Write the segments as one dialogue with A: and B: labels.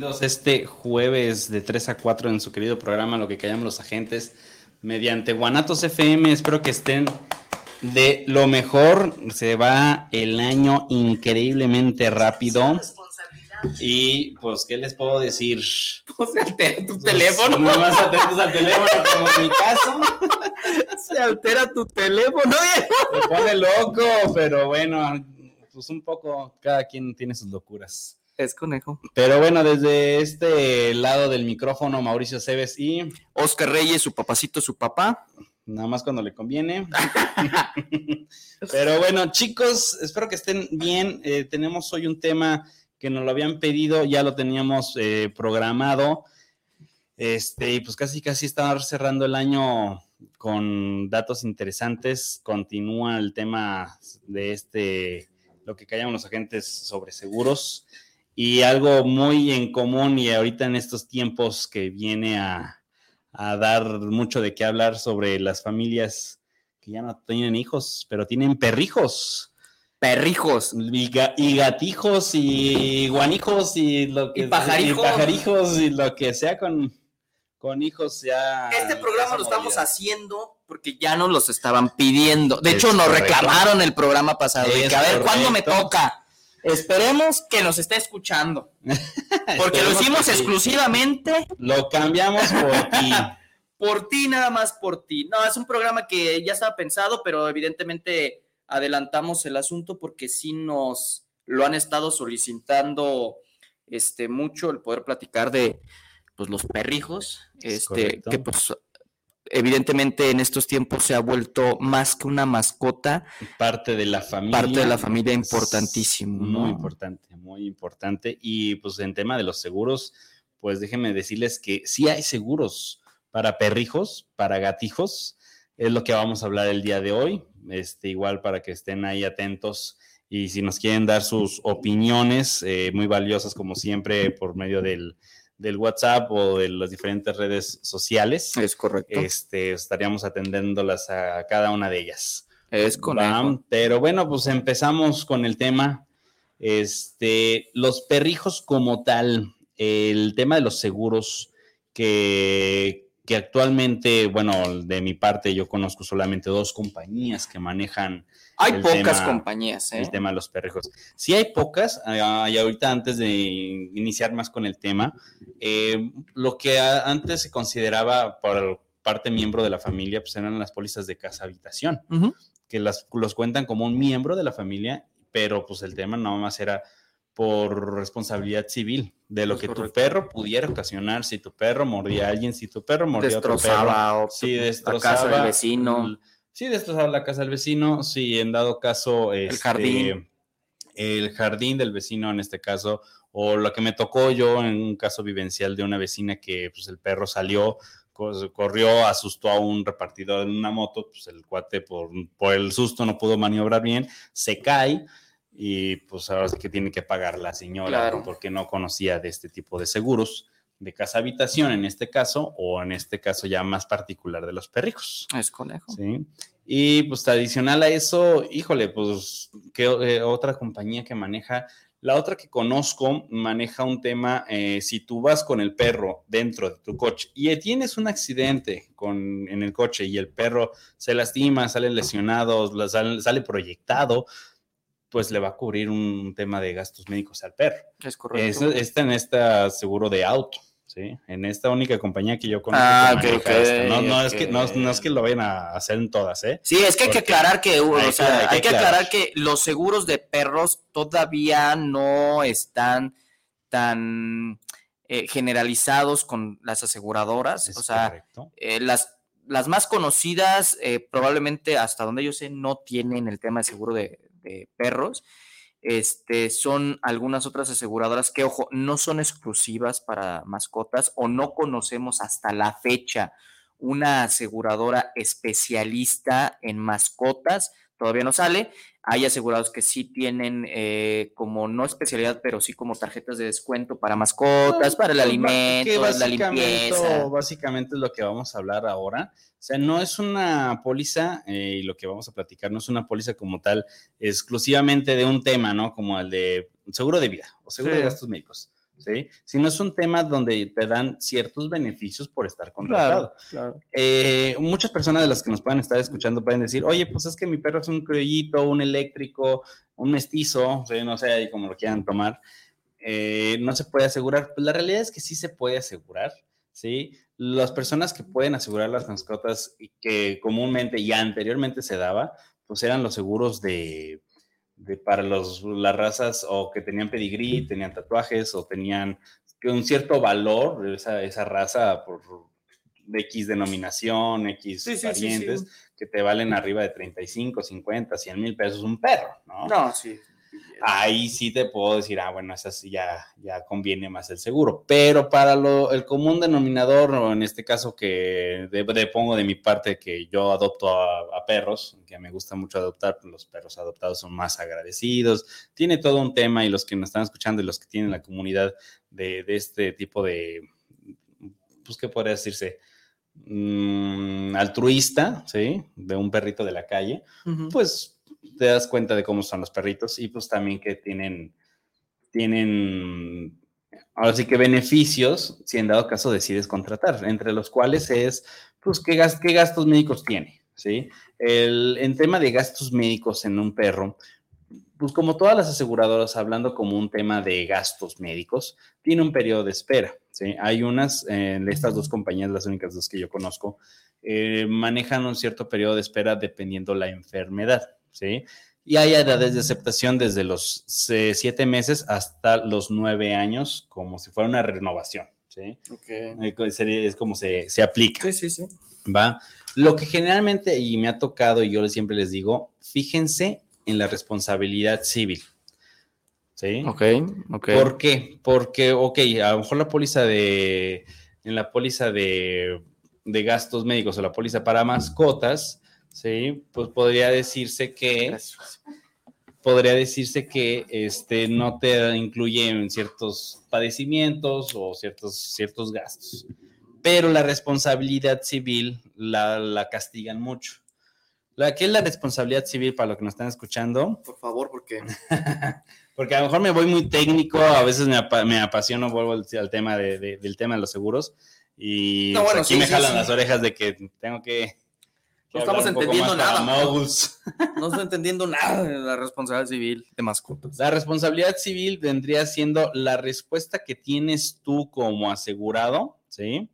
A: Bienvenidos este jueves de 3 a 4 en su querido programa Lo que callan los agentes mediante Guanatos FM. Espero que estén de lo mejor. Se va el año increíblemente rápido. Y pues, ¿qué les puedo decir?
B: Pues se altera tu teléfono.
A: No más atentos al teléfono, como en mi caso.
B: Se altera tu teléfono.
A: Me pone loco, pero bueno, pues un poco, cada quien tiene sus locuras.
B: Es conejo.
A: Pero bueno, desde este lado del micrófono, Mauricio Cebes y
B: Oscar Reyes, su papacito, su papá.
A: nada más cuando le conviene. Pero bueno, chicos, espero que estén bien. Eh, tenemos hoy un tema que nos lo habían pedido, ya lo teníamos eh, programado. Este, y pues casi casi estamos cerrando el año con datos interesantes. Continúa el tema de este, lo que callan los agentes sobre seguros. Y algo muy en común y ahorita en estos tiempos que viene a, a dar mucho de qué hablar sobre las familias que ya no tienen hijos, pero tienen perrijos.
B: Perrijos.
A: Y, ga- y gatijos y guanijos y lo que
B: Y pajarijos.
A: y pajarijos y lo que sea con, con hijos ya.
B: Este programa lo estamos haciendo porque ya nos los estaban pidiendo. De
A: Es
B: hecho, nos
A: correcto.
B: reclamaron el programa pasado. de
A: Es
B: que a ver, ¿cuándo me toca? Esperemos que nos esté escuchando. Porque lo hicimos exclusivamente
A: Lo cambiamos por ti.
B: por ti, nada más por ti. No, es un programa que ya estaba pensado, pero evidentemente adelantamos el asunto porque sí nos lo han estado solicitando este mucho el poder platicar de pues los perrijos,
A: Es
B: este
A: correcto.
B: que pues evidentemente en estos tiempos se ha vuelto más que una mascota,
A: Parte de la familia.
B: parte de la familia importantísimo, ¿no?
A: Muy importante, muy importante. Y pues en tema de los seguros, pues déjenme decirles que sí hay seguros para perrijos, para gatijos. Es lo que vamos a hablar el día de hoy. Este, igual para que estén ahí atentos y si nos quieren dar sus opiniones eh, muy valiosas como siempre por medio del, del WhatsApp o de las diferentes redes sociales,
B: Es correcto.
A: este, estaríamos atendiéndolas a cada una de ellas.
B: es.
A: Va, Pero bueno, pues empezamos con el tema. Este, los perrijos como tal, el tema de los seguros que, que actualmente, bueno, de mi parte yo conozco solamente dos compañías que manejan
B: Hay pocas
A: tema-
B: compañías, ¿eh?
A: el tema de los perrijos. Sí hay pocas, ah, y ahorita antes de iniciar más con el tema, eh, lo que antes se consideraba por parte miembro de la familia, pues eran las pólizas de casa habitación que las, los cuentan como un miembro de la familia, pero pues el tema nada más era por responsabilidad civil, de lo
B: Es
A: que tu perro pudiera ocasionar, si tu perro mordía a alguien, si tu perro mordía a otro perro.
B: Destrozaba o-
A: Sí,
B: la
A: destrozaba
B: casa del vecino.
A: Sí, destrozaba la casa del vecino, sí, en dado caso... este,
B: jardín.
A: El jardín del vecino en este caso, o lo que me tocó yo en un caso vivencial de una vecina que pues el perro salió, co- corrió, asustó a un repartidor en una moto, pues el cuate por, por el susto no pudo maniobrar bien, se cae y pues ahora sí que tiene que pagar la señora
B: Claro.
A: porque no conocía de este tipo de seguros de casa habitación en este caso o en este caso ya más particular de los perrijos.
B: Es conejo.
A: Sí. Y pues adicional a eso, híjole, pues ¿qué eh, otra compañía que maneja? La otra que conozco maneja un tema, eh, si tú vas con el perro dentro de tu coche y tienes un accidente con, en el coche y el perro se lastima, sale lesionado, sale, sale proyectado, pues le va a cubrir un tema de gastos médicos al perro.
B: Es
A: Es,
B: correcto.
A: está en este seguro de auto, ¿sí? En esta única compañía que yo conozco.
B: Ah,
A: que
B: ok,
A: maneja
B: ok,
A: esto. No, no, es que, no, es que lo vayan a hacer en todas, ¿eh?
B: Sí, es que hay que aclarar que, uh,
A: hay que-
B: sea,
A: hay que
B: hay que aclarar
A: aclarar.
B: que los seguros de perros todavía no están tan eh, generalizados con las aseguradoras.
A: Es
B: o sea, eh, las, las más conocidas, eh, probablemente hasta donde yo sé, no tienen el tema de seguro de, de perros. Este, son algunas otras aseguradoras que, ojo, no son exclusivas para mascotas o no conocemos hasta la fecha una aseguradora especialista en mascotas, todavía no sale. Hay asegurados que sí tienen eh, como no especialidad, pero sí como tarjetas de descuento para mascotas, para el alimento, la limpieza.
A: Básicamente es lo que vamos a hablar ahora. O sea, no es una póliza, eh, y lo que vamos a platicar no es una póliza como tal exclusivamente de un tema, ¿no? Como el de seguro de vida o seguro de gastos médicos ¿sí? Sino es un tema donde te dan ciertos beneficios por estar contratado. Eh, muchas personas de las que nos puedan estar escuchando pueden decir, oye, pues es que mi perro es un criollito, un eléctrico, un mestizo, no sé, ahí como lo quieran tomar, eh, no se puede asegurar. Pues la realidad es que sí se puede asegurar, ¿sí? Las personas que pueden asegurar las mascotas que comúnmente y anteriormente se daba, pues eran los seguros de para los, las razas o que tenían pedigrí, tenían tatuajes o tenían un cierto valor, esa, esa raza por X denominación, X parientes, que te valen arriba de 35, 50, 100 mil pesos un perro, ¿no?
B: No, sí
A: ahí sí te puedo decir, ah, bueno, esa sí ya, ya conviene más el seguro. Pero para lo, el común denominador, o en este caso que de, pongo de mi parte que yo adopto a, perros, que me gusta mucho adoptar, pues los perros adoptados son más agradecidos, tiene todo un tema y los que nos están escuchando y los que tienen la comunidad de, este tipo de, pues, ¿qué podría decirse? Mm, altruista, ¿sí? De un perrito de la calle, pues te das cuenta de cómo son los perritos y pues también que tienen, tienen, ahora sí que beneficios si en dado caso decides contratar, entre los cuales es, pues, qué, qué gastos médicos tiene, ¿sí? El, en tema de gastos médicos en un perro, pues como todas las aseguradoras, hablando como un tema de gastos médicos, tiene un periodo de espera, ¿sí? Hay unas, en estas dos compañías, las únicas dos que yo conozco, eh, manejan un cierto periodo de espera dependiendo la enfermedad, ¿sí? Y hay edades de aceptación desde los siete meses hasta los nueve años, como si fuera una renovación, ¿sí? Okay. Eh, es como se, se aplica.
B: Sí, sí, sí.
A: ¿Va? Lo que generalmente, y me ha tocado, y yo siempre les digo, fíjense en la responsabilidad civil. ¿Sí?
B: Ok, ok.
A: ¿Por qué? Porque, ok, a lo mejor la póliza de, en la póliza de, de gastos médicos o la póliza para mascotas, Sí, pues podría decirse que podría decirse que este no te incluye ciertos padecimientos o ciertos, ciertos gastos. Pero la responsabilidad civil la, castigan mucho. La, ¿Qué es la responsabilidad civil para los que nos están escuchando?
B: Por favor, porque...
A: porque a lo mejor me voy muy técnico, a veces me, me apasiono, vuelvo al, tema del tema de los seguros. Y pues, aquí me jalan las orejas de que tengo que
B: no estamos entendiendo nada. No estamos entendiendo nada de la responsabilidad civil de mascotas.
A: La responsabilidad civil vendría siendo la respuesta que tienes tú como asegurado, ¿sí?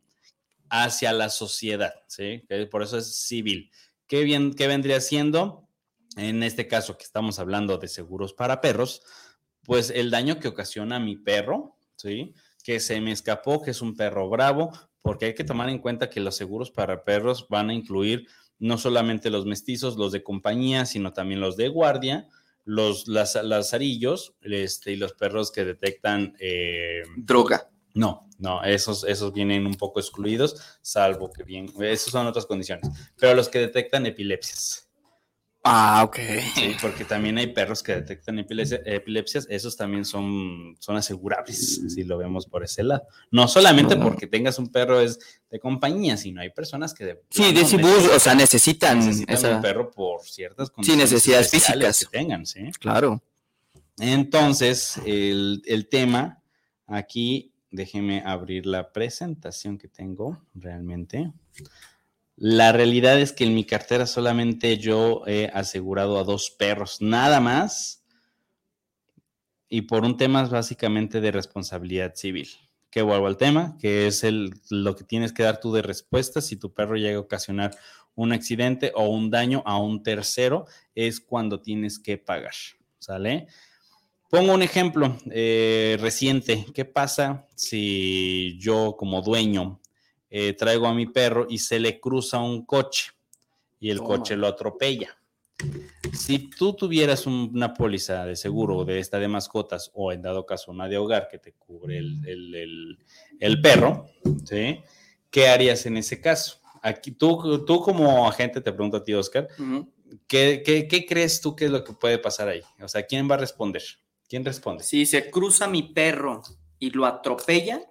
A: Hacia la sociedad, ¿sí? Por eso es civil. ¿Qué, bien, qué vendría siendo? En este caso que estamos hablando de seguros para perros, pues el daño que ocasiona mi perro, ¿sí? Que se me escapó, que es un perro bravo, porque hay que tomar en cuenta que los seguros para perros van a incluir no solamente los mestizos, los de compañía, sino también los de guardia, los las, lazarillos este, y los perros que detectan eh,
B: droga.
A: No, no, esos, esos vienen un poco excluidos, salvo que bien, esos son otras condiciones, pero los que detectan epilepsias.
B: Ah, ok.
A: Sí, porque también hay perros que detectan epilepsias, esos también son, son asegurables, si lo vemos por ese lado. No solamente porque tengas un perro es de compañía, sino hay personas que... De,
B: sí, de o sea, necesitan,
A: un perro por ciertas
B: condiciones. Sí, necesidades físicas.
A: Que tengan, sí.
B: Claro.
A: Entonces, el, el tema aquí, déjeme abrir la presentación que tengo realmente. La realidad es que en mi cartera solamente yo he asegurado a dos perros, nada más, y por un tema básicamente de responsabilidad civil. Que vuelvo al tema, que es el, lo que tienes que dar tú de respuesta si tu perro llega a ocasionar un accidente o un daño a un tercero, es cuando tienes que pagar, ¿sale? Pongo un ejemplo eh, reciente. ¿Qué pasa si yo como dueño eh, traigo a mi perro y se le cruza un coche y el coche lo atropella. si tú tuvieras una póliza de seguro de esta de mascotas o en dado caso una de hogar que te cubre el, perro, ¿sí? ¿qué harías en ese caso? Aquí tú, tú como agente te pregunto a ti, Oscar, ¿qué, qué crees tú que es lo que puede pasar ahí? O sea, ¿quién va a responder? ¿Quién responde?
B: Si se cruza mi perro y lo atropella.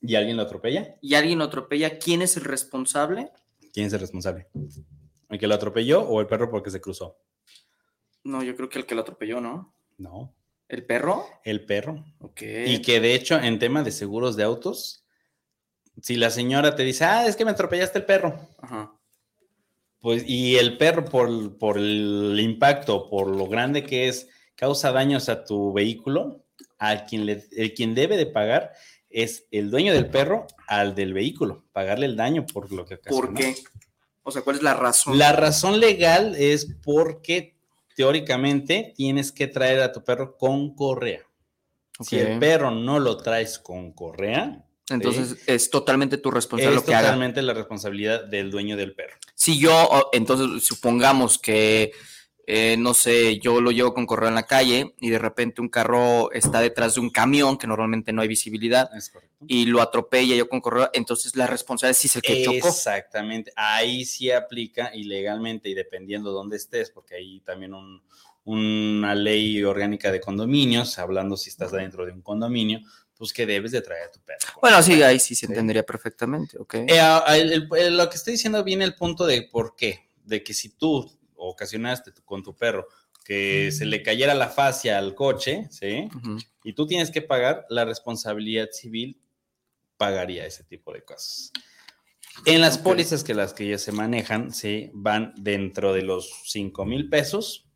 A: ¿Y alguien lo atropella?
B: Y alguien lo atropella, ¿quién es el responsable?
A: ¿Quién es el responsable? ¿El que lo atropelló o el perro porque se cruzó?
B: No, yo creo que el que lo atropelló, ¿no?
A: No.
B: ¿El perro?
A: El perro.
B: Ok.
A: Y que de hecho, en tema de seguros de autos, si la señora te dice, ah, es que me atropellaste el perro. Ajá. Pues, y el perro, por, por el impacto, por lo grande que es, causa daños a tu vehículo, a quien, le, el quien debe de pagar es el dueño del perro al del vehículo, pagarle el daño por lo que ocasionó.
B: ¿Por qué? O sea, ¿cuál es la razón?
A: La razón legal es porque teóricamente tienes que traer a tu perro con correa. Si el perro no lo traes con correa,
B: entonces es totalmente tu responsabilidad.
A: Es totalmente la responsabilidad del dueño del perro.
B: Si yo, entonces supongamos que eh, no sé, yo lo llevo con correo en la calle y de repente un carro está detrás de un camión que normalmente no hay visibilidad y lo atropella yo con correo, entonces la responsabilidad sí es el que chocó.
A: Exactamente, ahí sí aplica ilegalmente y dependiendo dónde estés, porque hay también una ley orgánica de condominios, hablando si estás dentro de un condominio, pues que debes de traer a tu perro.
B: Bueno, sí, ahí sí se entendería perfectamente, ok.
A: Eh, lo que estoy diciendo viene el punto de por qué, de que si tú ocasionaste con tu perro que se le cayera la fascia al coche, ¿sí? Y tú tienes que pagar, la responsabilidad civil pagaría ese tipo de cosas. En las pólizas que las que ya se manejan, ¿sí? Van dentro de los 5 mil pesos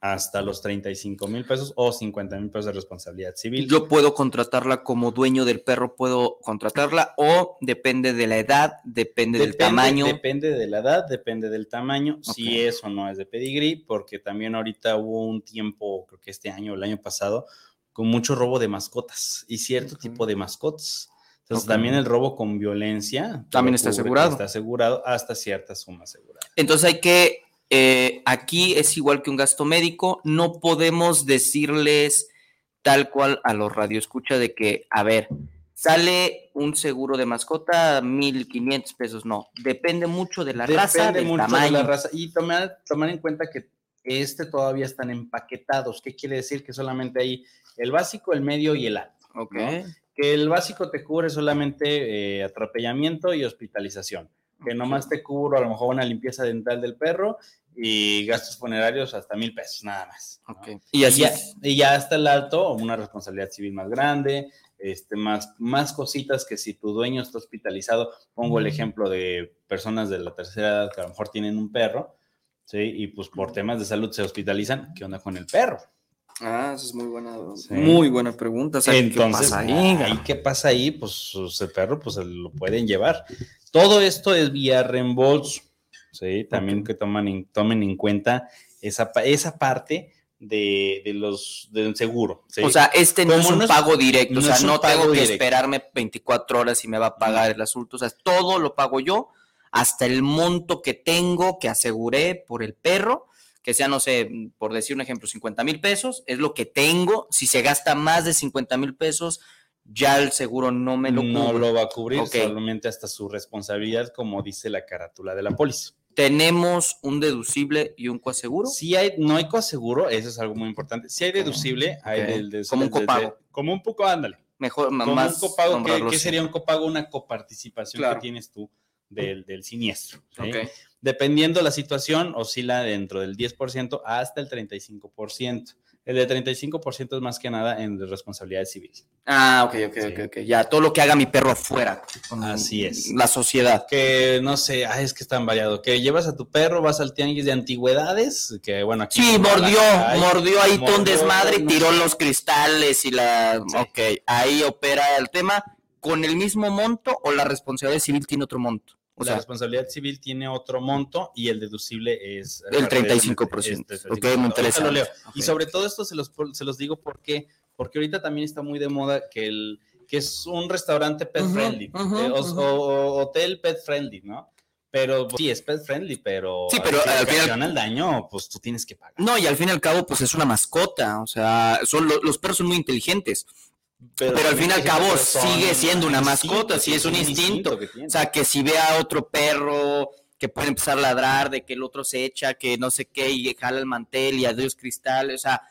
A: hasta los 35 mil pesos o 50 mil pesos de responsabilidad civil.
B: Yo puedo contratarla como dueño del perro, puedo contratarla o depende de la edad, depende, del tamaño.
A: Depende de la edad, depende del tamaño, si eso no es de pedigrí, porque también ahorita hubo un tiempo, creo que este año o el año pasado, con mucho robo de mascotas y cierto tipo de mascotas. Entonces también el robo con violencia.
B: También está asegurado.
A: Está asegurado hasta cierta suma asegurada.
B: Entonces hay que eh, aquí es igual que un gasto médico, no podemos decirles tal cual a los radioescucha de que, a ver, sale un seguro de mascota 1500 pesos, no, depende mucho de la raza, del mucho tamaño. de la raza
A: y tomar, tomar en cuenta que este todavía están empaquetados, ¿qué quiere decir? Que solamente hay el básico, el medio y el alto.
B: Ok.
A: Que el básico te cubre solamente eh, atropellamiento y hospitalización que nomás te cubro a lo mejor una limpieza dental del perro y gastos funerarios hasta mil pesos, nada más.
B: Y, así
A: ya, y ya hasta el alto, una responsabilidad civil más grande, este, más, más cositas que si tu dueño está hospitalizado, pongo el ejemplo de personas de la tercera edad que a lo mejor tienen un perro, ¿sí? Y pues por temas de salud se hospitalizan, ¿qué onda con el perro?
B: Ah, esa es muy buena, muy buena pregunta.
A: Entonces, ¿qué pasa ahí? ¿qué pasa ahí? Pues el perro, pues lo pueden llevar. Todo esto es vía reembolso. ¿sí? También que toman tomen en cuenta esa, esa parte de, los del seguro.
B: O sea, este no es un pago directo, o sea, no tengo que esperarme 24 horas y me va a pagar el asunto, o sea, todo lo pago yo, hasta el monto que tengo que aseguré por el perro, que sea, no sé, por decir un ejemplo, 50 mil pesos, es lo que tengo, si se gasta más de 50 mil pesos, ya el seguro no me lo
A: cubre. No lo va a cubrir, solamente hasta su responsabilidad, como dice la carátula de la póliza.
B: ¿Tenemos un deducible y un coaseguro?
A: Sí hay, no hay coaseguro, eso es algo muy importante. Si hay deducible, hay del,
B: Como un copago.
A: como un poco, ándale.
B: Mejor,
A: como
B: más.
A: Un copago, ¿qué, sería un copago? Una coparticipación que tienes tú del, del siniestro. Dependiendo la situación, oscila dentro del 10% hasta el 35%. El de 35% es más que nada en responsabilidad civil.
B: Ah, ok, ok, ok, ok. Ya, todo lo que haga mi perro afuera.
A: Así es.
B: La sociedad.
A: Que no sé, ay, es que está variado. Que llevas a tu perro, vas al tianguis de antigüedades, que bueno, aquí.
B: Sí, mordió, mordió ahí todo un desmadre, tiró los cristales y la. Ok, ahí opera el tema. ¿Con el mismo monto o la responsabilidad civil tiene otro monto?
A: La responsabilidad civil tiene otro monto y el deducible es...
B: El 35%. Este, ok, me interesa.
A: Y sobre todo esto se los, se los digo porque, porque ahorita también está muy de moda que, el, que es un restaurante pet friendly o, hotel pet friendly, ¿no? Pero sí, es pet friendly, pero,
B: sí, pero
A: si
B: al final
A: el daño, pues tú tienes que pagar.
B: No, y al fin y al cabo, pues es una mascota. O sea, son lo- los perros son muy inteligentes. Pero, al fin y al cabo sigue siendo una mascota, sí es un instinto.
A: tiene.
B: O sea, que si ve a otro perro que puede empezar a ladrar, de que el otro se echa, que no sé qué, y jala el mantel y adiós cristal, o sea,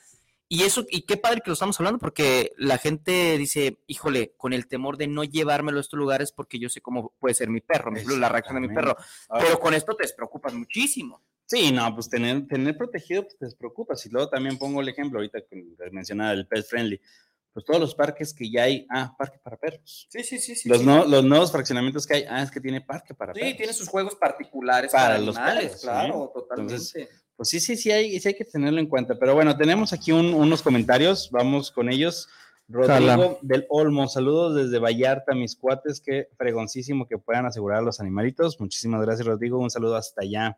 B: y eso, y qué padre que lo estamos hablando, porque la gente dice, híjole, con el temor de no llevármelo a estos lugares porque yo sé cómo puede ser mi perro, la reacción de mi perro, pero con esto te despreocupas muchísimo.
A: Sí, no, pues tener, tener protegido, pues te despreocupas. Y luego también pongo el ejemplo, ahorita que mencionaba el pet friendly, pues todos los parques que ya hay, ah, parque para perros.
B: Sí, sí, sí, sí.
A: los, no- los nuevos fraccionamientos que hay, ah, es que tiene parque para
B: Sí,
A: perros.
B: tiene sus juegos particulares
A: Para
B: para,
A: los
B: animales,
A: perros,
B: claro,
A: ¿sí?
B: totalmente.
A: Entonces, Pues sí, sí, sí hay, sí hay que tenerlo en cuenta. Pero bueno, tenemos aquí un- unos comentarios, vamos con ellos. Rodrigo del Olmo, saludos desde Vallarta, mis cuates, qué fregoncísimo que puedan asegurar a los animalitos. Muchísimas gracias, Rodrigo, un saludo hasta allá.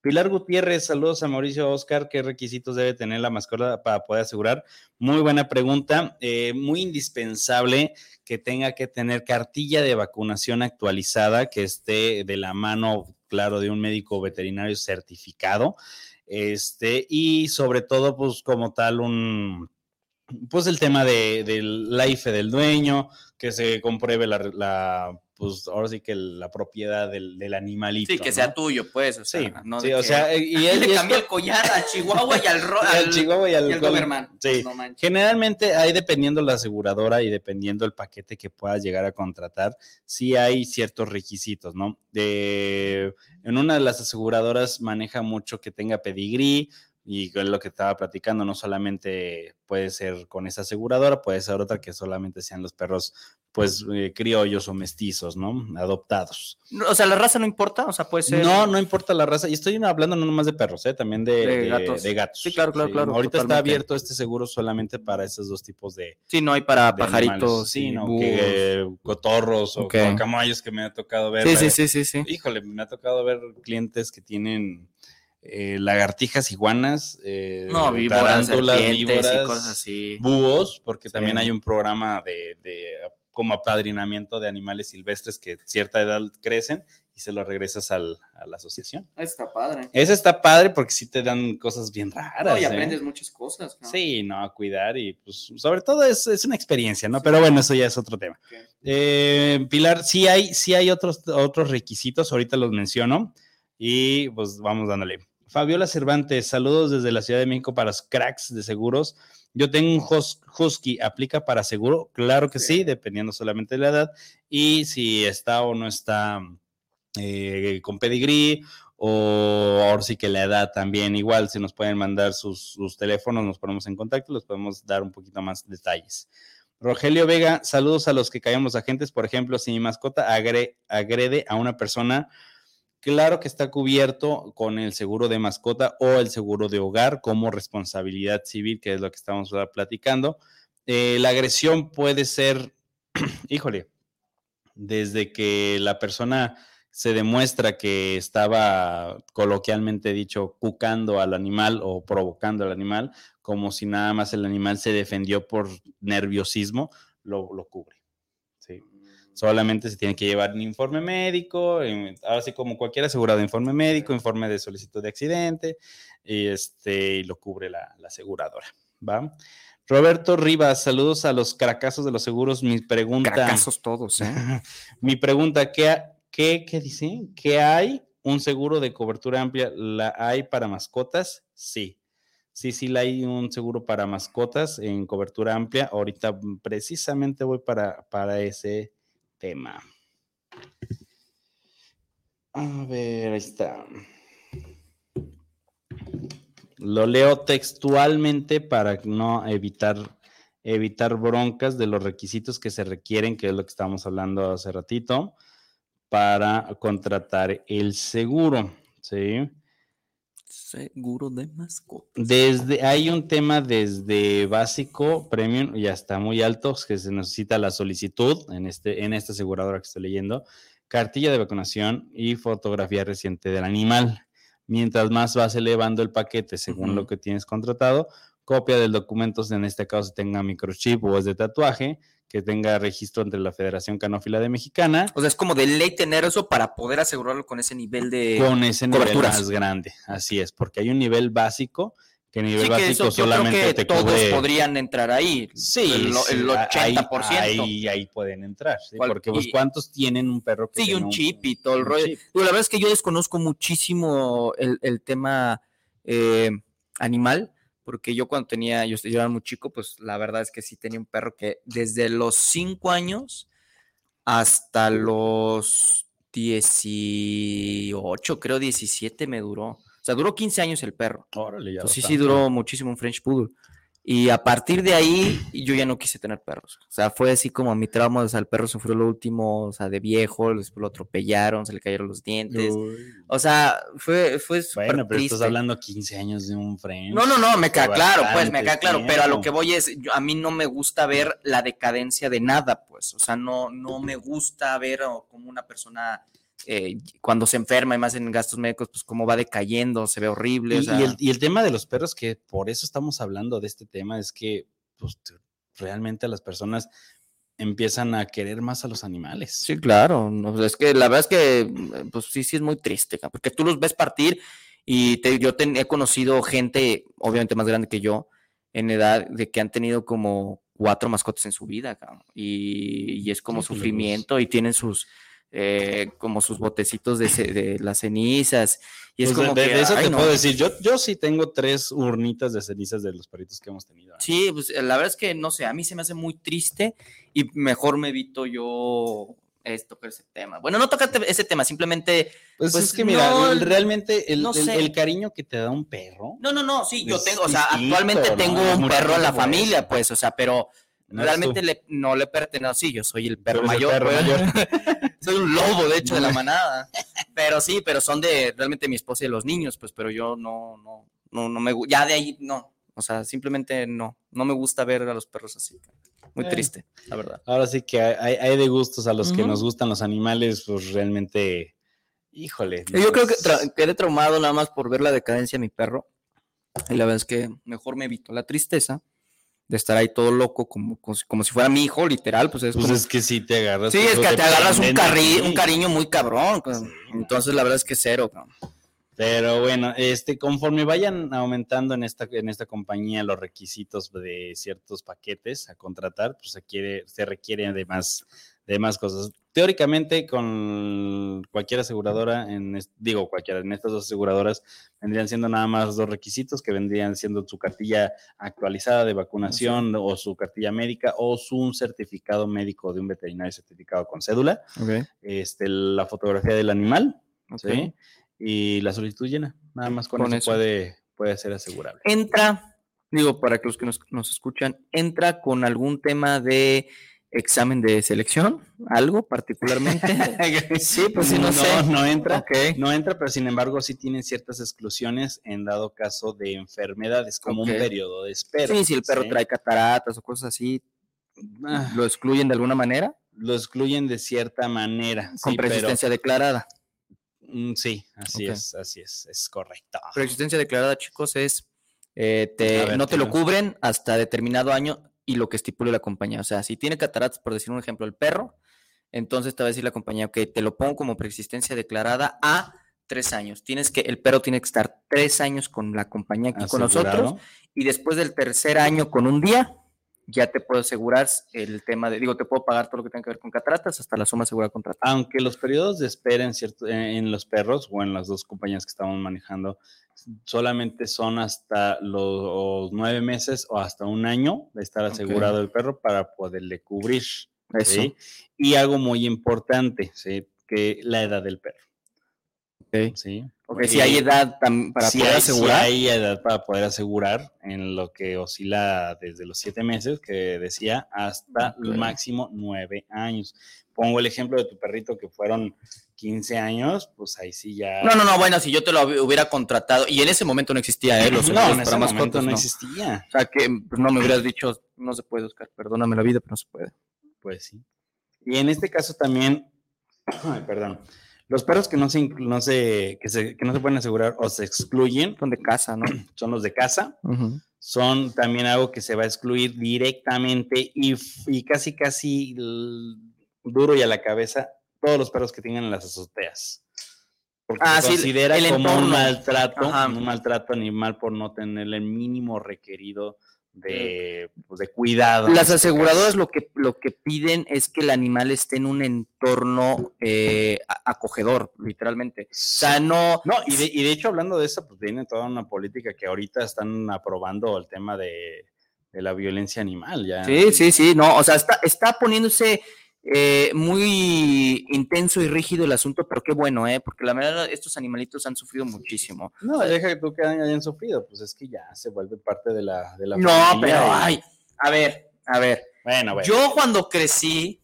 A: Pilar Gutiérrez, saludos a Mauricio Oscar, ¿qué requisitos debe tener la mascota para poder asegurar? Muy buena pregunta, eh, muy indispensable que tenga que tener cartilla de vacunación actualizada, que esté de la mano, claro, de un médico veterinario certificado, este, y sobre todo, pues como tal, un, pues el tema de, del la IFE del dueño, que se compruebe la, pues ahora sí que la propiedad del, del animalito.
B: Sí, que
A: ¿no?
B: sea tuyo, pues. O sea,
A: Sí,
B: no
A: sí, o
B: que-
A: sea, y, es-
B: le cambió el collar a Chihuahua y al, ro-
A: al
B: al-
A: Chihuahua y al,
B: y al. Doberman.
A: Sí.
B: No.
A: Generalmente hay dependiendo la aseguradora y dependiendo el paquete que puedas llegar a contratar, sí hay ciertos requisitos, ¿no? De, en una de las aseguradoras maneja mucho que tenga pedigrí y es lo que estaba platicando, no solamente puede ser con esa aseguradora, puede ser otra que solamente sean los perros, pues, eh, criollos o mestizos, ¿no? Adoptados.
B: O sea, la raza no importa, o sea, puede ser.
A: No, no importa la raza. Y estoy hablando no nomás de perros, ¿eh? también de,
B: De
A: de-
B: gatos.
A: de gatos.
B: Sí, claro, claro, claro,
A: Ahorita está abierto este seguro solamente para esos dos tipos de,
B: Sí, no hay para pajaritos.
A: Sí, no, que eh, cotorros o camayos que me ha tocado ver.
B: Sí, sí, sí, sí, sí.
A: Híjole, me ha tocado ver clientes que tienen eh, lagartijas, iguanas, eh,
B: No, víboras, serpientes y
A: víboras,
B: cosas así.
A: búhos, porque también hay un programa de, de como apadrinamiento de animales silvestres que cierta edad crecen y se los regresas al- a la asociación.
B: Está padre.
A: Ese está padre porque sí te dan cosas bien raras.
B: No, y
A: ¿eh?
B: aprendes muchas cosas. ¿no?
A: Sí, no, a cuidar y pues sobre todo es, es una experiencia, ¿no? Pero bueno, eso ya es otro tema. Eh, Pilar, sí hay, sí hay otros, otros requisitos, ahorita los menciono y pues vamos dándole. Fabiola Cervantes, saludos desde la Ciudad de México para los cracks de seguros. Yo tengo un hus- husky, ¿aplica para seguro? Claro que sí,
B: Sí.
A: dependiendo solamente de la edad y si está o no está eh, con pedigrí o ahora sí que la edad también igual, si nos pueden mandar sus, sus teléfonos, nos ponemos en contacto, les podemos dar un poquito más detalles. Rogelio Vega, saludos a los que caemos agentes, por ejemplo, si mi mascota agre- agrede a una persona, claro que está cubierto con el seguro de mascota o el seguro de hogar como responsabilidad civil, que es lo que estamos platicando. Eh, la agresión puede ser, híjole, desde que la persona se demuestra que estaba coloquialmente dicho cucando al animal o provocando al animal, como si nada más el animal se defendió por nerviosismo, lo cubre. Solamente se tiene que llevar un informe médico, ahora sí como cualquier asegurado, informe médico, informe de solicitud de accidente, y, este, y lo cubre la, la aseguradora. ¿va? Roberto Rivas, saludos a los caracazos de los seguros. Mi pregunta.
B: Cracazos todos, ¿eh?
A: Mi pregunta, ¿qué, qué, qué dice? ¿Qué hay? ¿Un seguro de cobertura amplia la hay para mascotas? Sí. Sí, sí, la hay un seguro para mascotas en cobertura amplia. Ahorita precisamente voy para, para ese tema. A ver, ahí está. Lo leo textualmente para no evitar, evitar broncas de los requisitos que se requieren, que es lo que estábamos hablando hace ratito, para contratar el seguro. ¿sí?
B: Seguro de mascota.
A: Desde, hay un tema desde básico, premium y hasta muy altos que se necesita la solicitud en, este, en esta aseguradora que estoy leyendo, cartilla de vacunación y fotografía reciente del animal. Mientras más vas elevando el paquete según lo que tienes contratado, copia del documento, en este caso tenga microchip o es de tatuaje, que tenga registro entre la Federación Canófila de Mexicana.
B: O sea, es como de ley tener eso para poder asegurarlo con ese nivel de
A: con ese nivel
B: coberturas.
A: más grande. Así es, porque hay un nivel básico que nivel
B: Sí, que
A: básico
B: eso yo creo
A: solamente
B: que
A: te
B: todos
A: cubre.
B: podrían entrar ahí.
A: Sí,
B: el,
A: sí,
B: el
A: ahí-
B: 80%.
A: Ahí, ahí pueden entrar, ¿sí?
B: ¿Cuál-
A: porque pues cuántos tienen un perro que
B: Sí, un chip y todo el rollo. la verdad es que yo desconozco muchísimo el, el tema eh, animal, porque yo cuando tenía, yo, yo era muy chico, pues la verdad es que sí tenía un perro que desde los 5 años hasta los 18, creo 17 me duró. O sea, duró 15 años el perro.
A: Órale, ya
B: Pues sí, sí, duró muchísimo un French Poodle. Y a partir de ahí, yo ya no quise tener perros. O sea, fue así como mi trauma. O sea, el perro sufrió lo último, o sea, de viejo, después lo atropellaron, se le cayeron los dientes.
A: Uy.
B: O sea, fue, fue súper
A: Bueno, pero estás
B: triste.
A: hablando 15 años de un French.
B: No, no, no, me queda claro, pues me queda claro, pero a lo que voy es, yo- a mí no me gusta ver la decadencia de nada, pues, o sea, no, no me gusta ver como una persona eh, cuando se enferma y más en gastos médicos, pues cómo va decayendo, se ve horrible,
A: Y,
B: o sea,
A: y el, y el tema de los perros, que por eso estamos hablando de este tema, es que pues, realmente las personas empiezan a querer más a los animales.
B: Sí, claro. no, pues, es que la verdad es que, mm, pues sí, sí es muy triste, porque tú los ves partir y te- yo ten- he conocido gente, obviamente más grande que yo, en edad de que han tenido como cuatro mascotas en su vida, cabrón, y, y es como
A: Sí, pues,
B: sufrimiento y tienen sus, eh, como sus botecitos de, las cenizas, y es
A: Pues, de-
B: como
A: de,
B: que,
A: de eso
B: ay,
A: te
B: no.
A: puedo decir, yo, yo sí tengo tres urnitas de cenizas de los perritos que hemos tenido. ¿eh?
B: Sí, pues la verdad es que no sé, a mí se me hace muy triste y mejor me evito yo es tocar ese tema. Bueno, no tocar ese tema, simplemente
A: Pues,
B: Pues
A: es que mira,
B: no,
A: realmente el,
B: no
A: el-
B: sé.
A: el cariño que te da un perro
B: No, no, no, sí, yo tengo, o sea, actualmente
A: ¿no?
B: tengo un perro en la familia,
A: eso.
B: pues, o sea, pero
A: no
B: realmente le, no le pertenece, sí, yo soy el perro
A: el
B: mayor,
A: perro mayor.
B: soy un lobo, de hecho, de la manada, pero sí, pero son de realmente mi esposa y los niños, pues, pero yo no, no, no, no me, ya de ahí, no, o sea, simplemente no, no me gusta ver a los perros así, muy
A: Eh.
B: triste, la verdad.
A: Ahora sí que hay, hay de gustos a los que nos gustan los animales, pues realmente, híjole.
B: Yo creo que tra- quedé traumado nada más por ver la decadencia de mi perro. Y la verdad es que mejor me evito la tristeza de estar ahí todo loco, como, como, si- como si fuera mi hijo, literal. Pues es
A: Pues
B: como-
A: es que sí te agarras.
B: sí, es que te agarras un, carri- un cariño muy cabrón. Entonces, la verdad es que cero. cabrón.
A: Pero bueno, este, conforme vayan aumentando en esta, en esta compañía los requisitos de ciertos paquetes a contratar, pues se quiere, se requiere de más, de más cosas. Teóricamente, con cualquier aseguradora, en, digo cualquiera, en estas dos aseguradoras vendrían siendo nada más dos requisitos, que vendrían siendo su cartilla actualizada de vacunación o su cartilla médica o su un certificado médico de un veterinario certificado con cédula, este, la fotografía del animal, ¿sí? Y la solicitud llena. Nada más con,
B: Con
A: eso,
B: eso.
A: Puede, puede ser asegurable.
B: Entra, digo, para que los que nos, nos escuchan, entra con algún tema de examen de selección, algo particularmente. sí, pues sí, no, sé.
A: No entra. No entra, pero sin embargo sí tienen ciertas exclusiones en dado caso de enfermedades, como un periodo de espera.
B: Sí, si el perro
A: ¿sí?
B: trae cataratas o cosas así,
A: Ah,
B: lo excluyen de alguna manera
A: lo excluyen de cierta manera.
B: con
A: sí, pero-
B: declarada.
A: mm, sí, así es, así es, es correcto.
B: Persistencia declarada, chicos, es eh, te-
A: A ver,
B: no te lo cubren hasta determinado año y lo que estipule la compañía. O sea, si tiene cataratas, por decir un ejemplo, el perro, entonces te va a decir la compañía, ok, te lo pongo como persistencia declarada a tres años. Tienes que, el perro tiene que estar tres años con la compañía aquí con nosotros y después del tercer año con un día, ya te puedo asegurar el tema de, digo, te puedo pagar todo lo que tenga que ver con cataratas hasta la suma asegurada contratada.
A: aunque los periodos de espera en, cierto, en los perros o en las dos compañías que estamos manejando solamente son hasta los nueve meses o hasta un año de estar asegurado el perro para poderle cubrir.
B: Eso.
A: ¿sí? Y algo muy importante, ¿sí? que la edad del perro.
B: Ok.
A: ¿sí?
B: Ok, si hay edad para
A: si
B: poder
A: hay, si
B: asegurar.
A: hay edad para poder asegurar en lo que oscila desde los siete meses, que decía, hasta
B: Ok.
A: máximo nueve años. Pongo el ejemplo de tu perrito que fueron 15 años, pues ahí sí ya.
B: No, no, no, bueno, si yo te lo hub- hubiera contratado, y en ese momento no existía, ¿eh? Los
A: no, en ese
B: para
A: momento
B: mascotas,
A: no
B: no.
A: existía.
B: O sea, que pues, no me hubieras dicho, no se puede, Oscar, perdóname la vida, pero no se puede.
A: Pues sí. Y en este caso también, ay, perdón, los perros que no se, no se, que se, que no se pueden asegurar o se excluyen
B: Son de casa, ¿no?
A: son los de casa, son también algo que se va a excluir directamente y, y casi, casi duro y a la cabeza todos los perros que tengan en las azoteas. Porque
B: Ah,
A: se
B: sí,
A: considera como un maltrato,
B: Ajá.
A: un maltrato animal por no tener el mínimo requerido de, pues, de cuidado.
B: Las
A: este
B: aseguradoras lo que, lo que piden es que el animal esté en un entorno eh, acogedor, literalmente. O sea, no...
A: No, y de, y de hecho, hablando de eso, pues viene toda una política que ahorita están aprobando el tema de, de la violencia animal. Ya.
B: Sí, sí, sí, no, o sea, está, está poniéndose eh, muy intenso y rígido el asunto, pero qué bueno, ¿eh? Porque la verdad, estos animalitos han sufrido muchísimo.
A: No, deja que tú que hayan sufrido, pues es que ya se vuelve parte de la, de la
B: No, pero,
A: y-
B: ay, a ver, a ver,
A: Bueno, bueno.
B: yo cuando crecí,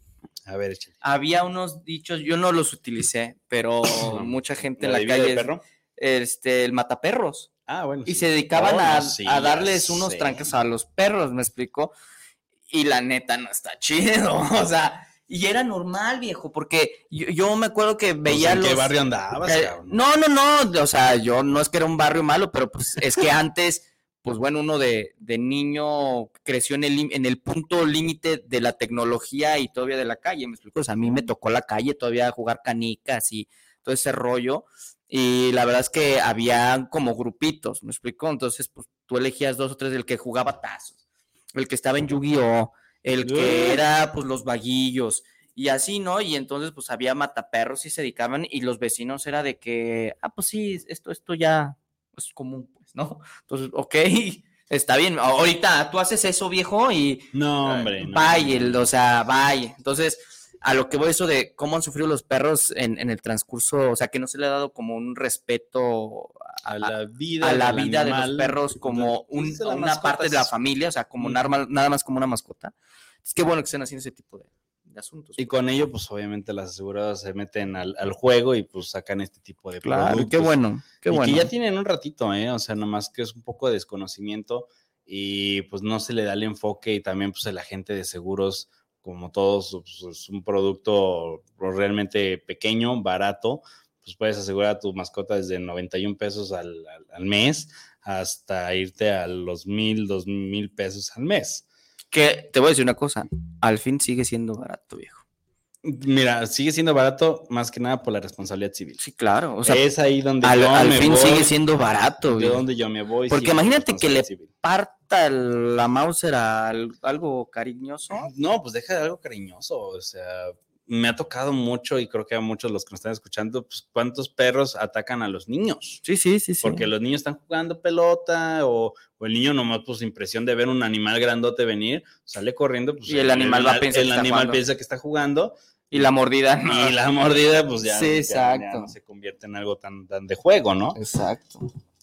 A: a ver, échale.
B: había unos dichos, yo no los utilicé, pero mucha gente en
A: ¿La
B: calle,
A: perro?
B: este, el mataperros.
A: Ah, bueno.
B: y
A: sí.
B: se dedicaban
A: Oh,
B: a,
A: sí,
B: a darles unos
A: sé.
B: trancas a los perros, ¿me explico? Y la neta no está chido, o sea, y era normal, viejo, porque yo, yo me acuerdo que
A: Pues,
B: veía
A: ¿En
B: los...
A: qué barrio andabas,
B: eh,
A: cabrón?
B: no, no, no, o sea, yo no es que era un barrio malo, pero pues es que antes, pues bueno, uno de, de niño creció en el, en el punto límite de la tecnología y todavía de la calle, ¿me explico? O sea, a mí me tocó la calle todavía jugar canicas y todo ese rollo. Y la verdad es que había como grupitos, ¿me explico? Entonces, pues tú elegías dos o tres, el que jugaba tazos, el que estaba en Yu-Gi-Oh, el que era, pues, los vaguillos, y así, ¿no? Y entonces, pues, había mataperros y se dedicaban, y los vecinos era de que, ah, pues sí, esto, esto ya es común, pues, ¿no? Entonces, ok, está bien. Ahorita tú haces eso, viejo, y
A: No, hombre. no.
B: Vaya, el- o sea, vaya. Entonces, a lo que voy eso de cómo han sufrido los perros en, en el transcurso, o sea, que no se le ha dado como un respeto a,
A: a la vida,
B: a la vida de los perros como un- una parte de la familia, o sea, como
A: Ujú.
B: narma- nada más como una mascota. Es que bueno que estén haciendo ese tipo de, de asuntos.
A: Y con ello, pues obviamente las aseguradoras se meten al, al juego y pues sacan este tipo de
B: claro, qué bueno, qué
A: y
B: bueno.
A: que ya tienen un ratito, ¿eh? O sea, nomás que es un poco de desconocimiento y pues no se le da el enfoque y también pues el agente de seguros, como todos, pues, es un producto realmente pequeño, barato, pues puedes asegurar a tu mascota desde 91 pesos al, al- al mes hasta irte a los mil, dos mil pesos al mes.
B: Que te voy a decir una cosa, al fin sigue siendo barato, viejo.
A: Mira, sigue siendo barato más que nada por la responsabilidad civil.
B: Sí, claro, o sea,
A: es ahí donde
B: al,
A: yo
B: al
A: me
B: fin
A: voy,
B: sigue siendo barato,
A: de
B: viejo.
A: donde yo me voy.
B: Porque imagínate que le-. Parta la Mauser a al- algo cariñoso.
A: No, pues deja de algo cariñoso, o sea, me ha tocado mucho y creo que a muchos los que nos están escuchando, pues cuántos perros atacan a los niños.
B: Sí, sí, sí, sí.
A: Porque los niños están jugando pelota o, o el niño nomás pues impresión de ver un animal grandote venir, sale corriendo, pues
B: Y el animal va a pensar
A: el
B: que está
A: animal
B: jugando.
A: piensa que está jugando
B: Y la mordida.
A: y la mordida pues ya,
B: Sí,
A: ya- ya
B: exacto.
A: no se convierte en algo tan, tan de juego, ¿no?
B: Exacto.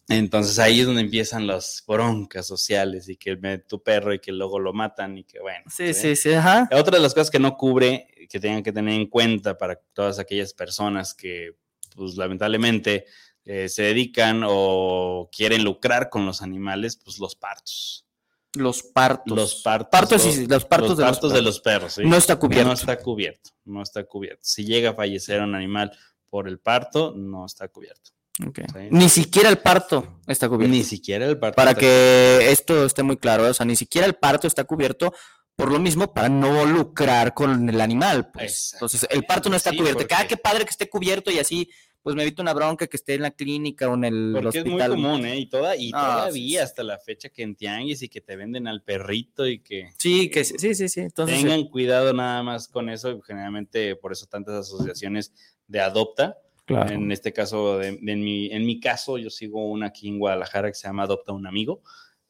A: Entonces ahí es donde empiezan las broncas sociales y que me- tu perro y que luego lo matan y que bueno.
B: Sí, sí, sí, ajá.
A: Otra de las cosas que no cubre, que tengan que tener en cuenta para todas aquellas personas que, pues lamentablemente, eh, se dedican o quieren lucrar con los animales, pues los partos.
B: Los partos.
A: Los partos.
B: Partos,
A: los-
B: sí, los partos,
A: los
B: de, los
A: partos de los perros. ¿sí?
B: No está cubierto.
A: No está cubierto, no está cubierto. Si llega a fallecer un animal por el parto, no está cubierto.
B: Ok.
A: Sí.
B: Ni siquiera el parto está cubierto.
A: Ni siquiera el parto.
B: para que esto esté muy claro, o sea, ni siquiera el parto está cubierto por lo mismo para no lucrar con el animal. Pues. Entonces, el parto no está
A: Sí,
B: cubierto.
A: porque-
B: Cada que padre que esté cubierto y así, pues me evito una bronca que esté en la clínica o en el
A: Porque es muy
B: hospital.
A: común, ¿eh? Y, toda, y
B: Ah,
A: todavía
B: sí,
A: hasta la fecha que en tianguis y que te venden al perrito y que
B: Sí, que sí, sí, sí. Entonces,
A: tengan cuidado nada más con eso. Generalmente por eso tantas asociaciones de adopta.
B: Claro.
A: En este caso, de, de en, mi, en mi caso, yo sigo una aquí en Guadalajara que se llama Adopta un Amigo.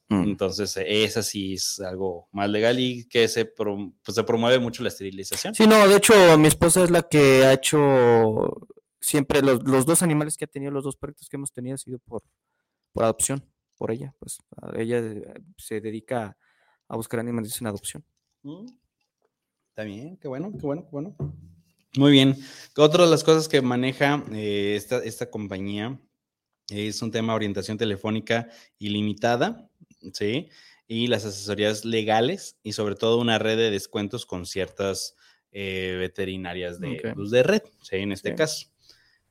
B: Mm.
A: Entonces, eh, esa sí es algo más legal y que se, pro- pues, se promueve mucho la esterilización.
B: Sí, no, de hecho, mi esposa es la que ha hecho siempre los, los dos animales que ha tenido, los dos perritos que hemos tenido, ha sido por, por adopción, por ella. Pues ella eh, se dedica a buscar animales en adopción.
A: Mm. Está bien, qué bueno, qué bueno, qué bueno. Muy bien. Otra de las cosas que maneja eh, esta, esta compañía es un tema de orientación telefónica ilimitada, ¿sí? Y las asesorías legales y sobre todo una red de descuentos con ciertas eh, veterinarias de, pues, de red, ¿sí? En este
B: Sí.
A: caso.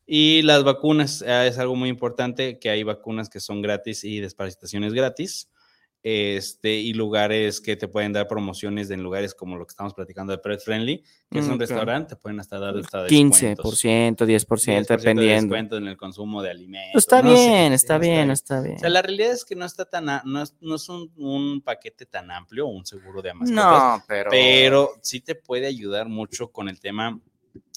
A: Y las vacunas, ah, es algo muy importante, que hay vacunas que son gratis y desparasitaciones gratis. Este, y lugares que te pueden dar promociones en lugares como lo que estamos platicando de Pet Friendly, que es
B: Mm,
A: un
B: claro.
A: restaurante, te pueden hasta dar hasta
B: 15%, 10%,
A: 10% de
B: dependiendo.
A: descuento en el consumo de alimentos.
B: Pues está
A: no
B: bien, está bien, está bien.
A: O sea, la realidad es que no está tan, no es, no es un, un paquete tan amplio, un seguro de mascotas,
B: No, pero.
A: pero sí te puede ayudar mucho con el tema,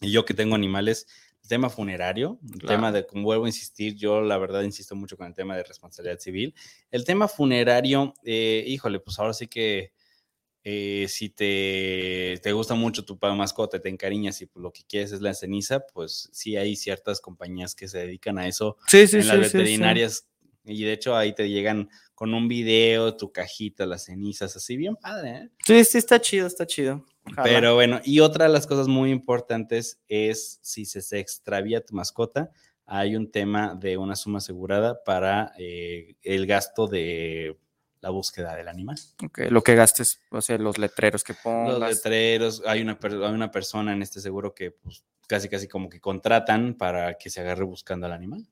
A: y yo que tengo animales, tema funerario, el
B: Claro.
A: tema de, como vuelvo a insistir, yo la verdad insisto mucho con el tema de responsabilidad civil. El tema funerario, eh, híjole, pues ahora sí que eh, si te, te gusta mucho tu mascota, te encariñas y pues, lo que quieres es la ceniza, pues sí hay ciertas compañías que se dedican a eso
B: Sí, sí,
A: en
B: sí.
A: las veterinarias. Y de hecho ahí te llegan con un video, tu cajita, las cenizas, así bien padre, ¿eh?
B: Sí, sí, está chido, está chido. Ojalá.
A: Pero bueno, y otra de las cosas muy importantes es si se, se extravía tu mascota, hay un tema de una suma asegurada para eh, el gasto de la búsqueda del animal.
B: Ok, lo que gastes, o sea, los letreros que
A: Los
B: pongas.
A: letreros, hay una, hay una persona en este seguro que pues, casi casi como que contratan para que se agarre buscando al animal.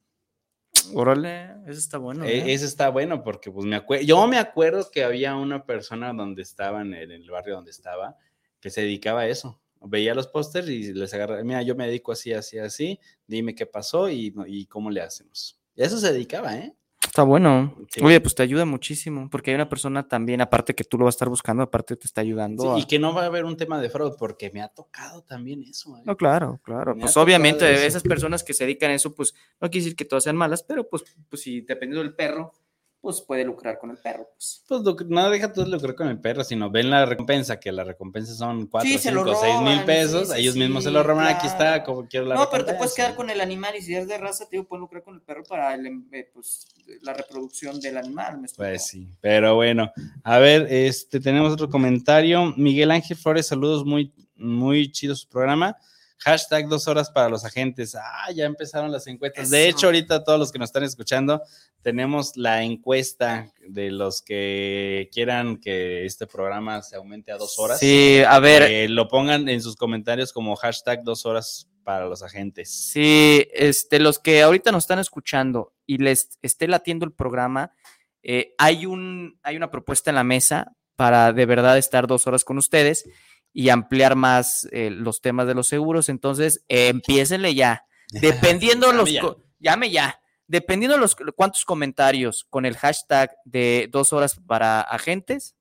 B: Órale, eso está bueno.
A: E-
B: ¿eh?
A: Ese está bueno porque pues me acuerdo, yo me acuerdo que había una persona donde estaba, en el, en el barrio donde estaba, que se dedicaba a eso. Veía los pósters y les agarraba, mira, yo me dedico así, así, así, dime qué pasó y, y cómo le hacemos. Y a eso se dedicaba, ¿eh?
B: Está bueno.
A: Sí.
B: Oye, pues te ayuda muchísimo, porque hay una persona también, aparte que tú lo vas a estar buscando, aparte te está ayudando.
A: Sí,
B: a-
A: y que no va a haber un tema de fraude porque me ha tocado también eso. ¿eh?
B: No, claro, claro.
A: Me
B: Pues obviamente esas personas que se dedican a eso, pues no quiere decir que todas sean malas, pero pues, pues si dependiendo del perro, pues puede lucrar con el perro. Pues.
A: Pues no deja tú de lucrar con el perro, sino ven la recompensa, que la recompensa son 4,
B: Sí, se lo
A: 5, 6 mil pesos,
B: sí, sí,
A: ellos mismos se lo roban, aquí está, como quiero la
B: No, pero te puedes
A: recompensa".
B: quedar con el animal y si es de raza, te digo, pueden lucrar con el perro para el, eh, pues, la reproducción del animal. ¿me?
A: Pues sí, pero bueno, a ver, este tenemos otro comentario. Miguel Ángel Flores, saludos, muy, muy chido su programa. Hashtag dos horas para los agentes. Ah, ya empezaron las encuestas. De hecho, ahorita todos los que nos están escuchando, tenemos la encuesta de los que quieran que este programa se aumente a dos horas.
B: Sí, a ver,
A: Eh, lo pongan en sus comentarios como hashtag dos horas para los agentes.
B: Sí, este, los que ahorita nos están escuchando y les esté latiendo el programa, eh, hay, un, hay una propuesta en la mesa para de verdad estar dos horas con ustedes y ampliar más eh, los temas de los seguros. Entonces, eh, empiécenle ya. Dependiendo los...
A: ya.
B: Llame ya. Dependiendo los cuántos comentarios con el hashtag de dos horas para agentes,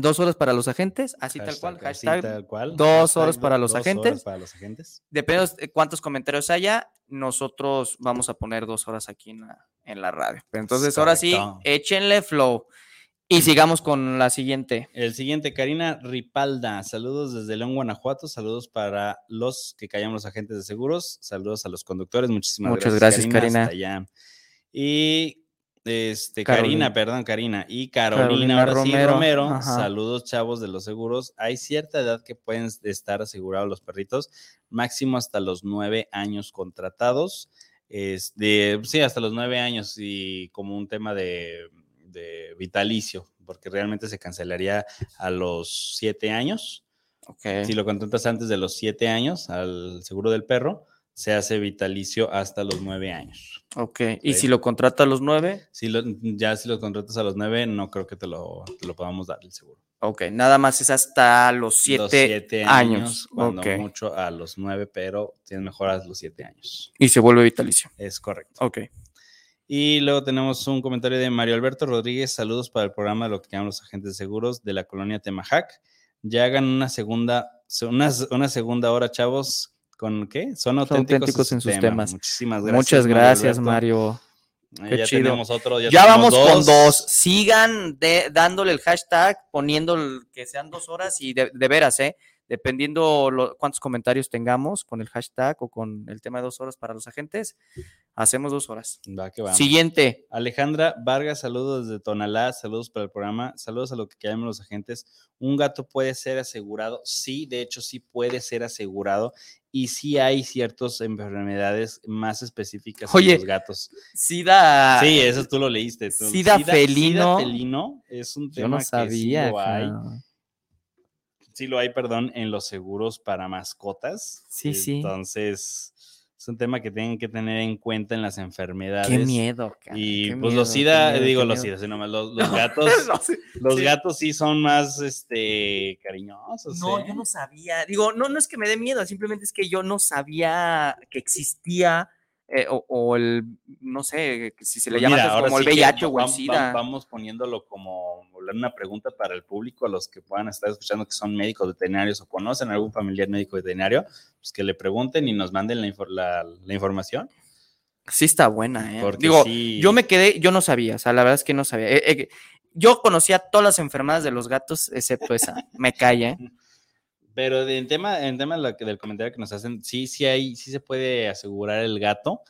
B: dos horas para los agentes, así tal cual,
A: Hashtag así,
B: hashtag
A: tal cual.
B: dos
A: Hashtag
B: horas para los
A: dos
B: agentes.
A: horas para los agentes.
B: Depende de cuántos comentarios haya, nosotros vamos a poner dos horas aquí en la, en la radio. Entonces, ahora sí, échenle flow. Y sigamos con la siguiente.
A: El siguiente, Karina Ripalda. Saludos desde León, Guanajuato. Saludos para los que callan los agentes de seguros. Saludos a los conductores. Muchísimas
B: Muchas
A: gracias.
B: gracias, Karina.
A: hasta allá. Y este,
B: Carolina.
A: Karina, perdón, Karina. Y Carolina,
B: Carolina
A: ahora sí,
B: Romero. Ajá.
A: Saludos, chavos de los seguros. Hay cierta edad que pueden estar asegurados los perritos, máximo hasta los nueve años contratados. Es de, sí, hasta los nueve años y como un tema de, de vitalicio, porque realmente se cancelaría a los siete años.
B: Ok.
A: Si lo contratas antes de los siete años al seguro del perro, se hace vitalicio hasta los nueve años.
B: Ok. Y si lo contrata a los nueve,
A: Si lo- ya si lo contratas a los nueve, no creo que te lo, te lo podamos dar el seguro.
B: ok. Nada más es hasta los
A: Los
B: siete, años.
A: cuando mucho a los nueve, pero tienes mejor a los siete años.
B: Y se vuelve vitalicio.
A: Es correcto.
B: Ok.
A: Y luego tenemos un comentario de Mario Alberto Rodríguez. Saludos para el programa de lo que llaman los agentes de seguros de la colonia Temajac. Ya hagan una segunda, una, una segunda hora, chavos. ¿Con qué? Son auténticos,
B: auténticos en sus temas.
A: Muchísimas gracias.
B: Muchas gracias. Mario.
A: Eh, ya
B: chido.
A: tenemos otro. Ya,
B: Ya,
A: tenemos
B: vamos con dos. Sigan de- dándole el hashtag, poniendo el- que sean dos horas y de, de veras, ¿eh? Dependiendo lo- cuántos comentarios tengamos con el hashtag o con el tema de dos horas para los agentes, hacemos dos horas.
A: Va, que vamos.
B: Siguiente.
A: Alejandra Vargas, saludos desde Tonalá, saludos para el programa, saludos a lo que llaman los agentes. ¿Un gato puede ser asegurado? Sí, de hecho sí puede ser asegurado y sí hay ciertas enfermedades más específicas en
B: Oye,
A: los gatos.
B: Sida.
A: Sí, eso tú lo leíste. tú.
B: Sida felino.
A: felino es un
B: Yo
A: tema
B: no
A: que
B: sabía.
A: sí lo hay. Sí lo hay, perdón, en los seguros para mascotas.
B: Sí, sí.
A: Entonces, es un tema que tienen que tener en cuenta en las enfermedades.
B: Qué miedo. cara,
A: Y
B: qué
A: pues
B: miedo,
A: los SIDA,
B: miedo,
A: digo los. SIDA, sino más los, los gatos,
B: No, sí.
A: los
B: sí.
A: gatos sí son más, este, cariñosos.
B: No,
A: ¿eh?
B: yo no sabía. Digo, no, no es que me dé miedo, simplemente es que yo no sabía que existía eh, o, o el, no sé, si se le
A: Pues
B: llama
A: mira,
B: como el
A: sí
B: VIH o el SIDA.
A: Vamos poniéndolo como una pregunta para el público, a los que puedan estar escuchando que son médicos veterinarios o conocen a algún familiar médico veterinario, pues que le pregunten y nos manden la, infor- la- la información.
B: Sí está buena, ¿eh?
A: Porque
B: Digo,
A: sí-
B: yo me quedé, yo no sabía, o sea, la verdad es que no sabía. Eh, eh, yo conocía todas las enfermedades de los gatos, excepto esa. Me calla, ¿eh?
A: Pero en tema, en tema de del comentario que nos hacen, sí, sí hay, sí se puede asegurar el gato.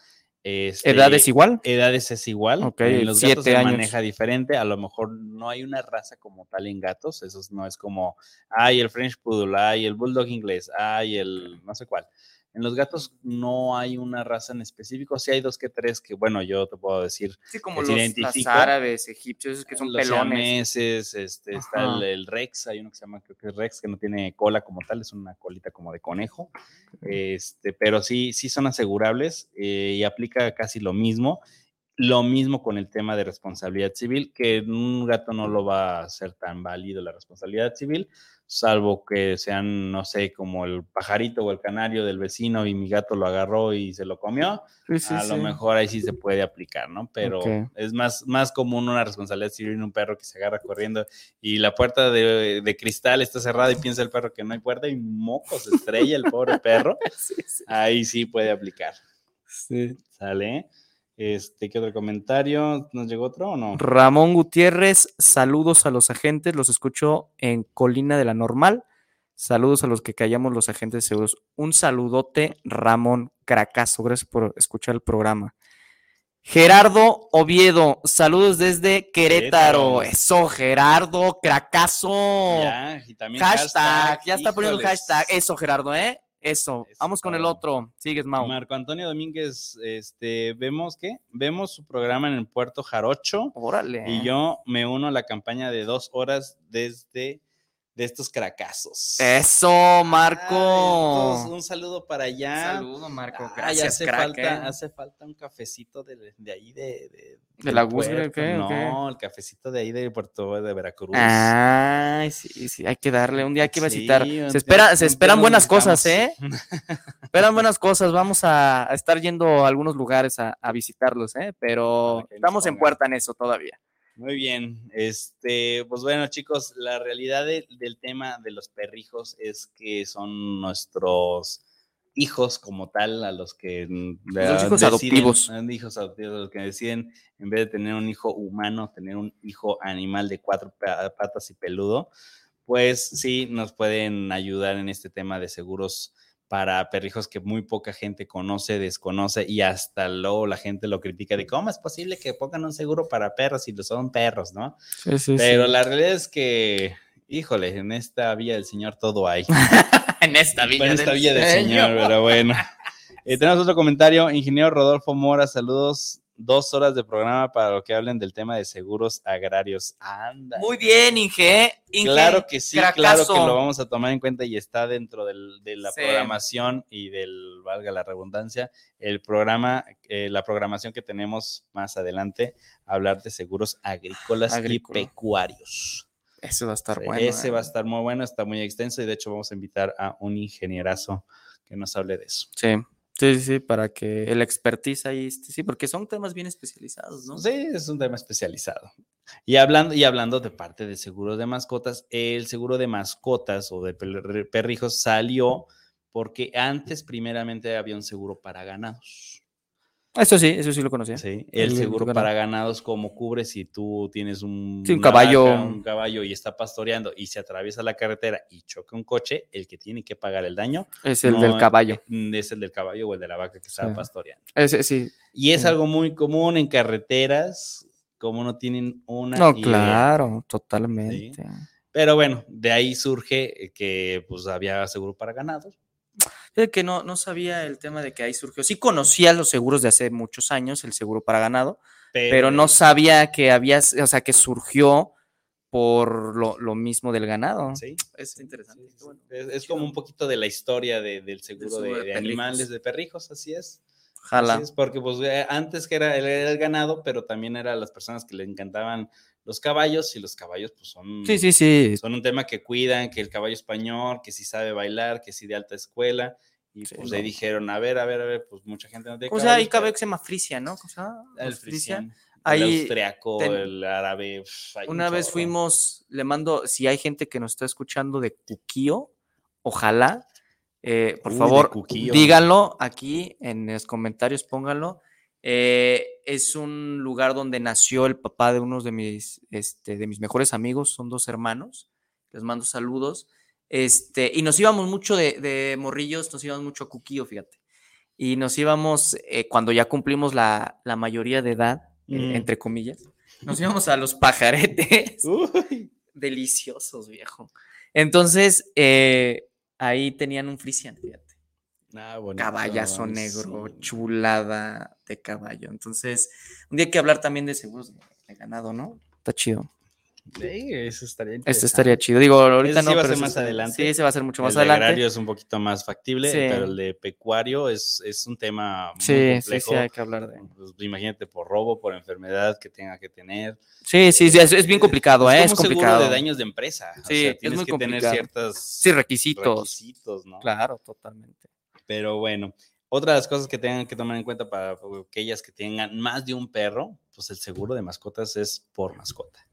A: Este,
B: ¿Edades igual?
A: Edades es igual.
B: Ok,
A: en los gatos se
B: años.
A: maneja diferente. A lo mejor no hay una raza como tal en gatos. Eso no es como, ay, el French Poodle, ay, el Bulldog inglés, ay, el no sé cuál. En los gatos no hay una raza en específico. Sí hay dos que tres que, bueno, yo te puedo decir,
B: Sí, como
A: los- las
B: árabes, egipcios, que son
A: los
B: pelones.
A: siameses, este, está el Rex, hay uno que se llama, creo que es Rex, que no tiene cola como tal, es una colita como de conejo. Este, pero sí, sí son asegurables eh, y aplica casi lo mismo. Lo mismo con el tema de responsabilidad civil, que un gato no lo va a ser tan válido la responsabilidad civil, salvo que sean, no sé, como el pajarito o el canario del vecino y mi gato lo agarró y se lo comió
B: Sí, sí,
A: a lo
B: sí.
A: mejor ahí sí se puede aplicar, ¿no? Pero es más, más común una responsabilidad civil en un perro que se agarra corriendo y la puerta de, de cristal está cerrada y piensa el perro que no hay puerta y moco, se estrella el pobre perro.
B: Sí, sí.
A: Ahí sí puede aplicar. ¿Sale? Este, ¿qué otro comentario? ¿Nos llegó otro o no?
B: Ramón Gutiérrez, saludos a los agentes, los escucho en Colina de la Normal. Saludos a los que callamos los agentes de seguros. Un saludote, Ramón Cracazo. Gracias por escuchar el programa. Gerardo Oviedo, saludos desde Querétaro.
A: Querétaro.
B: Eso, Gerardo Cracazo.
A: Ya, y también
B: hashtag, ya está poniendo
A: híjoles.
B: hashtag. Eso, Gerardo, ¿eh? Eso.
A: Eso
B: Vamos con el otro. Sigues, Mau.
A: Marco Antonio Domínguez, este, vemos que vemos su programa en el Puerto Jarocho.
B: Órale.
A: Y yo me uno a la campaña de dos horas desde de estos cracazos.
B: Eso,
A: Ay,
B: Marco.
A: entonces, un saludo para allá.
B: Saludo, Marco.
A: Ay,
B: Gracias,
A: hace,
B: crack,
A: falta,
B: eh.
A: hace falta un cafecito de, de ahí de... ¿De,
B: ¿De la Guzmán,
A: puerto.
B: qué, o qué?
A: No, el cafecito de ahí de Puerto de Veracruz.
B: Ay, sí, sí, hay que darle. Un día hay que
A: Sí,
B: visitar.
A: un
B: Se, espera, se
A: un
B: esperan buenas cosas, ¿eh? Esperan buenas cosas. Vamos a, a estar yendo a algunos lugares a, a visitarlos, ¿eh? Pero estamos en puerta en eso todavía.
A: Muy bien, este, pues bueno chicos, la realidad de- del tema de los perrijos es que son nuestros hijos como tal, a los que mm,
B: hijos adoptivos.
A: ah, hijos adoptivos, los que deciden en vez de tener un hijo humano, tener un hijo animal de cuatro pa- patas y peludo, pues sí nos pueden ayudar en este tema de seguros para perrijos que muy poca gente conoce, desconoce y hasta luego la gente lo critica de cómo es posible que pongan un seguro para perros si son perros, ¿no?
B: Sí, sí,
A: Pero la realidad es que, híjole, en esta villa del Señor todo hay.
B: en esta
A: en esta villa del Señor, pero bueno. Eh, tenemos otro comentario, ingeniero Rodolfo Mora, saludos. Dos horas de programa para lo que hablen del tema de seguros agrarios. Anda.
B: Muy bien, Inge. Inge,
A: Claro que sí, claro que lo vamos a tomar en cuenta y está dentro del- de la
B: Sí.
A: programación y del, valga la redundancia, el programa, eh, la programación que tenemos más adelante, hablar de seguros agrícolas
B: Agrícola.
A: y pecuarios.
B: Ese va a estar bueno.
A: Ese
B: ¿eh?
A: va a estar muy bueno, está muy extenso y de hecho vamos a invitar a un ingenierazo que nos hable de eso.
B: Sí. Sí, sí, para que el expertise ahí, sí, porque son temas bien especializados, ¿no?
A: Sí, es un tema especializado. Y hablando, y hablando de parte de seguros de mascotas, el seguro de mascotas o de per- perrijos salió porque antes primeramente había un seguro para ganados.
B: Eso sí, eso sí lo conocía.
A: Sí,
B: El-
A: seguro para ganados, como cubre si tú tienes un,
B: Sí, un
A: una
B: caballo.
A: vaca, un caballo y está pastoreando y se atraviesa la carretera y choca un coche, el que tiene que pagar el daño
B: Es el
A: no,
B: del caballo.
A: mm, Es el del caballo o el de la vaca que
B: Sí.
A: pastoreando.
B: Ese sí.
A: Y es
B: Sí.
A: algo muy común en carreteras, como no tienen una
B: No,
A: idea.
B: claro, totalmente.
A: Pero bueno, de ahí surge que pues había seguro para ganados.
B: Que no, no sabía el tema de que ahí surgió. Sí conocía los seguros de hace muchos años, el seguro para ganado, pero no sabía que había, o sea, que surgió por lo, lo mismo del ganado.
A: Sí.
B: Es interesante.
A: Sí,
B: qué bueno.
A: Es, es como un poquito de la historia de- del seguro de,
B: de
A: de
B: perrijos.
A: animales, de perrijos, así es.
B: Ojalá.
A: Así es, porque pues eh, antes que era, era el ganado, pero también eran las personas que le encantaban los caballos y los caballos pues son,
B: Sí, sí, sí.
A: son un tema que cuidan, que el caballo español, que si sabe bailar, que si de alta escuela. Y
B: Sí,
A: pues
B: no.
A: ahí dijeron, a ver, a ver, a ver, pues mucha gente no tiene
B: ¿Cómo se llama? Hay caballo que se llama Frisia, ¿no? ¿Cómo se llama?
A: pero El frisian,
B: Ahí
A: el austriaco,
B: ten-
A: el árabe. uf,
B: Una vez fuimos, le mando, si hay gente que nos está escuchando de Cuquío, ojalá, eh, por
A: Uy, de
B: favor, díganlo aquí en los comentarios, pónganlo. Eh, es un lugar donde nació el papá de uno de mis, este, de mis mejores amigos, son dos hermanos, les mando saludos. Este, y nos íbamos mucho de, de morrillos, nos íbamos mucho a Cuquío, fíjate. Y nos íbamos, eh, cuando ya cumplimos la, la mayoría de edad,
A: Mm.
B: entre comillas, nos íbamos a los pajaretes.
A: Uy,
B: Deliciosos, viejo. Entonces, eh, ahí tenían un frisian, fíjate.
A: Ah, bonito,
B: Caballazo negro,
A: sí.
B: chulada de caballo. Entonces, un día hay que hablar también de seguros de, de ganado, ¿no? Está chido.
A: Sí, eso estaría
B: Este estaría chido. Digo, ahorita
A: Ese
B: no,
A: sí va a
B: pero
A: ser
B: ese
A: más
B: está-
A: adelante.
B: Sí, ese va a ser mucho más
A: el de
B: adelante.
A: agrario es un poquito más factible,
B: Sí.
A: pero el de pecuario es, es un tema muy
B: Sí, sí,
A: complejo.
B: sí, hay que hablar de.
A: Pues, imagínate por robo, por enfermedad que tenga que tener.
B: Sí, sí, sí, es, es bien complicado, ¿eh?
A: es
B: Es
A: como un seguro
B: complicado.
A: de daños de empresa. o
B: Sí,
A: sea,
B: es
A: tienes
B: muy
A: que tener
B: complicado.
A: ciertos
B: Sí, requisitos.
A: requisitos, ¿no?
B: Claro, totalmente.
A: Pero bueno, otra de las cosas que tengan que tomar en cuenta para aquellas que tengan más de un perro, pues el seguro de mascotas es por mascota.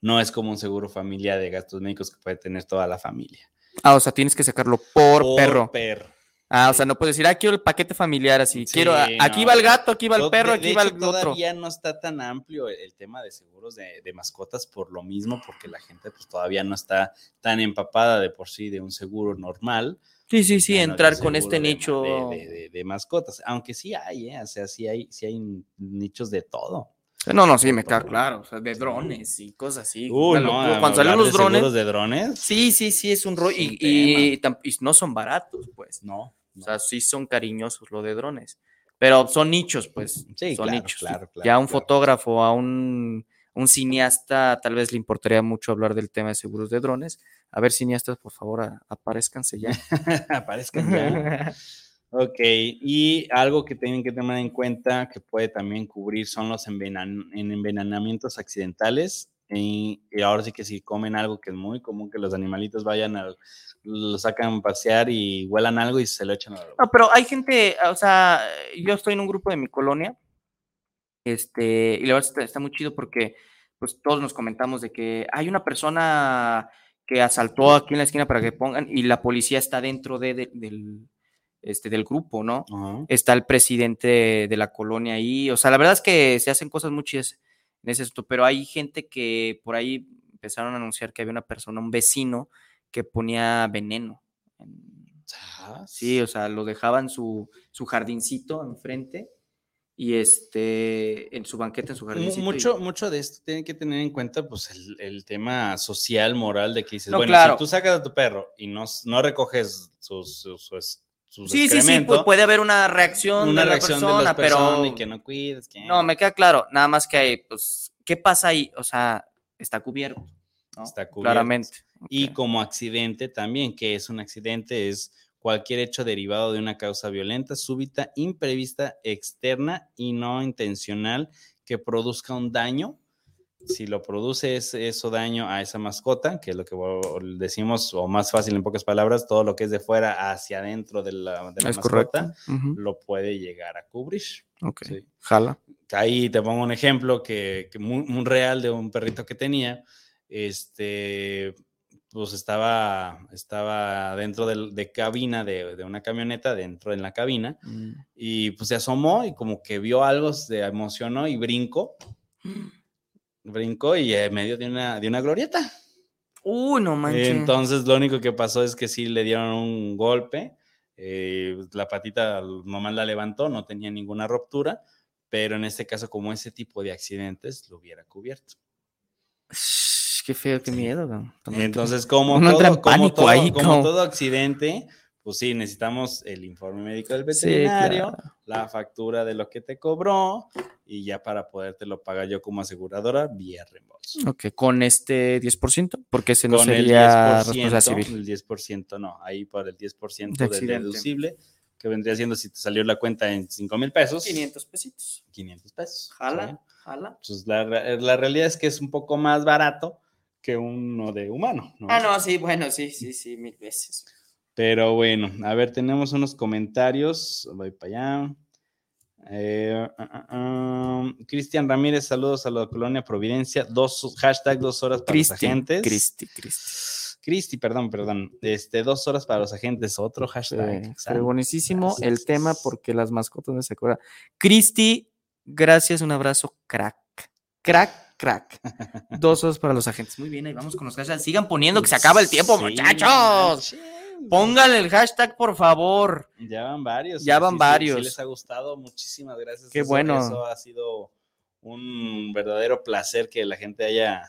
A: No es como un seguro familiar de gastos médicos que puede tener toda la familia.
B: Ah, o sea, tienes que sacarlo por, perro.
A: perro.
B: Ah, o sea, no puedes decir, ah, quiero el paquete familiar así.
A: Sí,
B: quiero, aquí
A: no.
B: va el gato, aquí va el perro,
A: de- de
B: aquí va
A: hecho,
B: el otro.
A: Todavía no está tan amplio el, el tema de seguros de, de mascotas por lo mismo, porque la gente pues todavía no está tan empapada de por sí de un seguro normal.
B: Sí, sí, sí, entrar con este nicho.
A: de mascotas, aunque sí hay, ¿eh? o sea, sí hay, sí hay nichos de todo.
B: No, no, sí, me queda claro. O sea, de drones y cosas así.
A: No,
B: Cuando salen los
A: de
B: drones.
A: de drones,
B: Sí, sí, sí, es un rollo. Y, y y no son baratos, pues.
A: no.
B: O sea, sí son cariñosos lo de drones. Pero son nichos, pues.
A: Sí,
B: son
A: claro,
B: nichos.
A: claro, claro,
B: ya a un fotógrafo, a un, un cineasta, tal vez le importaría mucho hablar del tema de seguros de drones. A ver, cineastas, por favor, a- aparézcanse ya.
A: aparezcan ya. Ok, y algo que tienen que tener en cuenta que puede también cubrir son los envenan- envenenamientos accidentales. Y, y ahora sí que si comen algo que es muy común que los animalitos vayan a, lo sacan a pasear y huelan algo y se lo echan a la
B: No, pero hay gente, o sea, yo estoy en un grupo de mi colonia, este, y la verdad está, está muy chido porque pues todos nos comentamos de que hay una persona que asaltó aquí en la esquina para que pongan, y la policía está dentro de, de- del, este, del grupo, ¿no? Está el presidente de la colonia ahí, o sea, la verdad es que se hacen cosas muy chidas en ese asunto, pero hay gente que por ahí empezaron a anunciar que había una persona, un vecino, que ponía veneno. en- Sí, o sea, lo dejaba en su, su jardincito enfrente y este, en su banqueta, en su jardincito. y-
A: Mucho, mucho de esto tienen que tener en cuenta pues el, el tema social, moral, de que dices,
B: No,
A: bueno,
B: claro.
A: si tú sacas a tu perro y no, no recoges sus, sus, sus- sus
B: Sí, sí, sí, puede haber una reacción
A: una
B: de la
A: reacción
B: persona,
A: de
B: pero
A: y que no cuides. Que...
B: no, me queda claro, nada más que hay, pues, ¿qué pasa ahí? O sea, está cubierto, ¿no?
A: Está cubierto.
B: Claramente.
A: Y como accidente también, que es un accidente, es cualquier hecho derivado de una causa violenta, súbita, imprevista, externa y no intencional que produzca un daño. Si lo produce es eso daño a esa mascota, que es lo que decimos, o más fácil en pocas palabras, todo lo que es de fuera hacia adentro de la, de la mascota, lo puede llegar a cubrir.
B: ok.
A: Sí.
B: Jala.
A: Ahí te pongo un ejemplo que, que muy, muy real de un perrito que tenía. Este, pues estaba, estaba dentro del- de cabina de, de una camioneta, dentro en la cabina,
B: Mm.
A: y pues se asomó y como que vio algo, se emocionó y brincó, brincó y en medio de una, de una glorieta.
B: Uy, no manches.
A: Entonces lo único que pasó es que sí le dieron un golpe, eh, la patita nomás la levantó, no tenía ninguna ruptura, pero en este caso como ese tipo de accidentes lo hubiera cubierto.
B: Qué feo, qué miedo.
A: Entonces como, todo,
B: en
A: como, todo,
B: ahí,
A: como- todo accidente, pues sí, necesitamos el informe médico del
B: Sí,
A: veterinario,
B: claro.
A: la factura de lo que te cobró y ya para podértelo pagar yo como aseguradora vía reembolso.
B: Ok, con este 10%, porque ese no
A: Con
B: sería
A: el 10%,
B: responsabilidad civil.
A: el 10% no, ahí por el 10%
B: De
A: del
B: accidente.
A: deducible, que vendría siendo si te salió la cuenta en 5 mil pesos,
B: 500 pesitos.
A: 500 pesos.
B: Jala,
A: ¿sí?
B: jala.
A: Pues la, la realidad es que es un poco más barato que uno de humano, ¿no?
B: Ah, no, sí, bueno, sí, sí, sí, mil veces.
A: Pero bueno, a ver, tenemos unos comentarios. Voy para allá. Eh, ah, ah, ah, Cristian Ramírez, saludos a la colonia Providencia. Dos, hashtag dos horas para los agentes.
B: Cristi, Cristi.
A: Cristi, perdón, perdón. Este, dos horas para los agentes, otro hashtag.
B: Buenísimo el
A: Gracias.
B: tema porque las mascotas no se acuerdan. Cristi, gracias, un abrazo, crack. Crack, crack. Dos horas para los agentes. Muy bien, ahí vamos con los hashtags. Sigan poniendo que se acaba el tiempo,
A: Sí,
B: muchachos. Pónganle el hashtag, por favor.
A: Ya van varios.
B: Ya van
A: sí, sí,
B: varios.
A: Sí, les ha gustado. Muchísimas gracias.
B: Qué
A: Eso-
B: bueno.
A: Eso ha sido un verdadero placer que la gente haya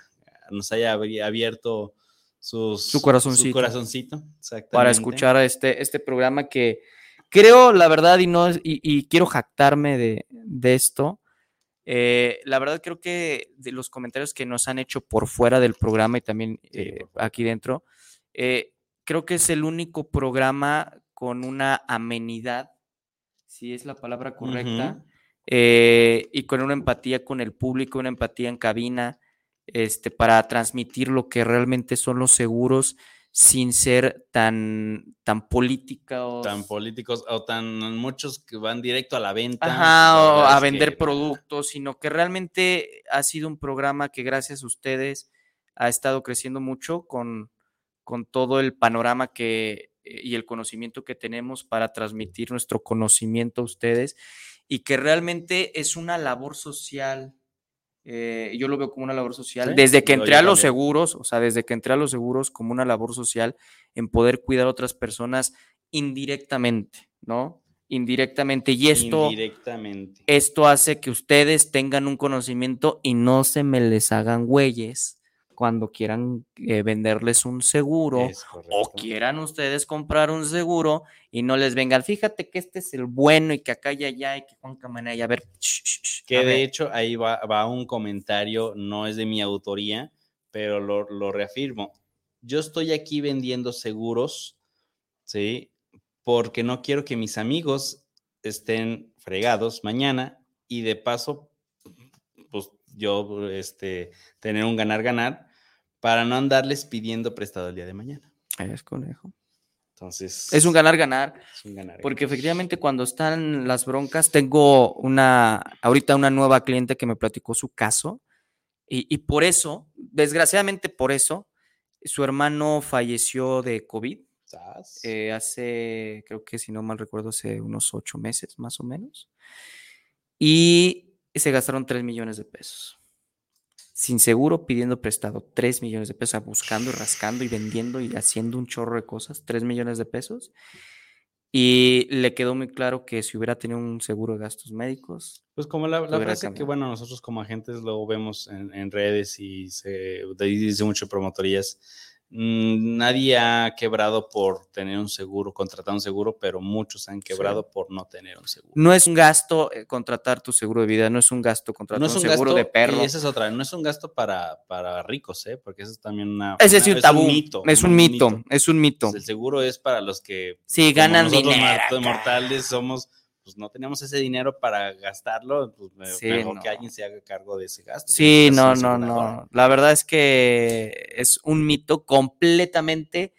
A: nos haya abierto sus,
B: Su corazoncito.
A: corazoncito, exactamente.
B: para escuchar este, este programa que creo, la verdad, y no y, y quiero jactarme de, de esto. eh, la verdad, creo que de los comentarios que nos han hecho por fuera del programa y también eh, aquí dentro, eh, creo que es el único programa con una amenidad, si es la palabra correcta, eh, y con una empatía con el público, una empatía en cabina, este, para transmitir lo que realmente son los seguros sin ser tan, tan políticos.
A: Tan políticos o tan muchos que van directo a la venta.
B: Ajá, o a vender
A: que-
B: productos, sino que realmente ha sido un programa que gracias a ustedes ha estado creciendo mucho con, con todo el panorama que eh, y el conocimiento que tenemos para transmitir nuestro conocimiento a ustedes y que realmente es una labor social. eh, yo lo veo como una labor social.
A: Sí,
B: desde que entré a los
A: también.
B: seguros, o sea, desde que entré a los seguros como una labor social en poder cuidar a otras personas indirectamente, ¿no? Indirectamente. Y esto,
A: Indirectamente.
B: esto hace que ustedes tengan un conocimiento y no se me les hagan güeyes cuando quieran eh, venderles un seguro o quieran ustedes comprar un seguro y no les vengan, fíjate que este es el bueno y que acá y allá y que Juan Camanaya, a ver,
A: Que
B: a
A: de
B: ver.
A: hecho ahí va, va un comentario, no es de mi autoría, pero lo, lo reafirmo. Yo estoy aquí vendiendo seguros, ¿sí? Porque no quiero que mis amigos estén fregados mañana y de paso, pues yo, este, tener un ganar-ganar para no andarles pidiendo prestado el día de mañana.
B: Es conejo.
A: Entonces.
B: Es un ganar-ganar.
A: es un ganar
B: Porque efectivamente cuando están las broncas, tengo una, ahorita una nueva cliente que me platicó su caso y, y por eso, desgraciadamente por eso, su hermano falleció de COVID eh, hace, creo que si no mal recuerdo, hace unos ocho meses más o menos. Y se gastaron 3 millones de pesos. Sin seguro, pidiendo prestado 3 millones de pesos, buscando y rascando y vendiendo y haciendo un chorro de cosas, 3 millones de pesos. Y le quedó muy claro que si hubiera tenido un seguro de gastos médicos,
A: Pues como la, la frase que,
B: cambiado.
A: bueno, nosotros como agentes lo vemos en, en redes y se dice mucho promotorías, mm, nadie ha quebrado por tener un seguro, contratar un seguro, pero muchos han quebrado por no tener un seguro.
B: no es un gasto eh, contratar tu seguro de vida, no es un gasto contratar
A: No es
B: un,
A: un
B: seguro
A: gasto,
B: de perro.
A: y esa es otra, no es un gasto para, para ricos, ¿eh? porque eso es también una...
B: Es
A: una-
B: un tabú,
A: mito,
B: es un mito, es un mito.
A: El seguro es para los que
B: Sí, ganan dinero
A: mortales somos, pues no tenemos ese dinero para gastarlo, pues me-
B: Sí,
A: mejor
B: no.
A: que alguien se haga cargo de ese gasto.
B: Sí, no, no, no. La verdad es que es un mito completamente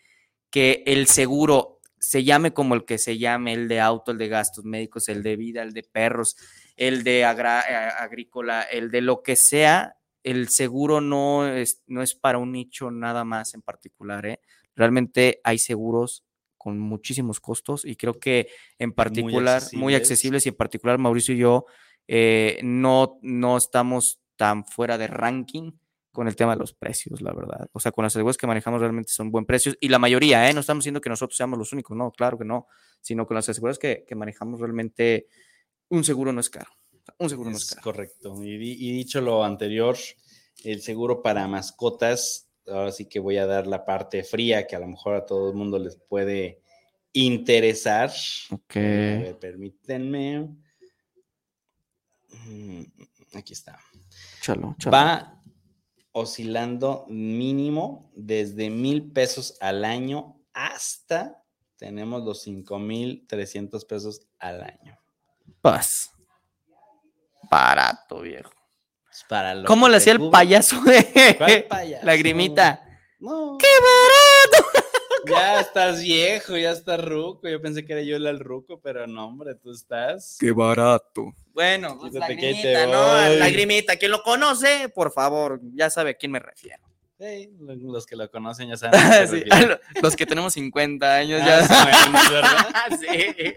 B: que el seguro se llame como el que se llame, el de auto, el de gastos médicos, el de vida, el de perros, el de eh, agrícola, el de lo que sea, el seguro no es, no es para un nicho nada más en particular. ¿eh? Realmente hay seguros con muchísimos costos y creo que en particular, muy
A: accesibles.
B: accesibles y en particular Mauricio y yo eh, no, no estamos tan fuera de ranking con el tema de los precios, la verdad. O sea, con las seguros que manejamos realmente son buen precios y la mayoría, ¿eh? No estamos diciendo que nosotros seamos los únicos, no, claro que no, sino con las aseguras que, que manejamos realmente un seguro no es caro. Un seguro no es caro.
A: correcto. Y dicho lo anterior, el seguro para mascotas, ahora sí que voy a dar la parte fría que a lo mejor a todo el mundo les puede interesar.
B: Ok.
A: Ver, permítanme. mm, aquí está.
B: Chalo, chalo.
A: Va oscilando mínimo desde mil pesos al año hasta tenemos los cinco mil trescientos pesos al año.
B: Paz. Barato, viejo.
A: Es Para lo
B: ¿Cómo le hacía el payaso?
A: ¿Cuál payaso?
B: Lagrimita.
A: No,
B: ¡Qué barato!
A: ya estás viejo, ya estás ruco. Yo pensé que era yo el ruco, pero no, hombre, tú estás.
B: ¡Qué barato! Bueno, pues, lagrimita, ¿no? Lagrimita. Quien lo conoce, por favor, ya sabe a quién me refiero.
A: Sí, los que lo conocen ya saben.
B: Sí. Los que tenemos 50 años
A: Ah,
B: ya
A: sí, bueno, ¿verdad?
B: sí.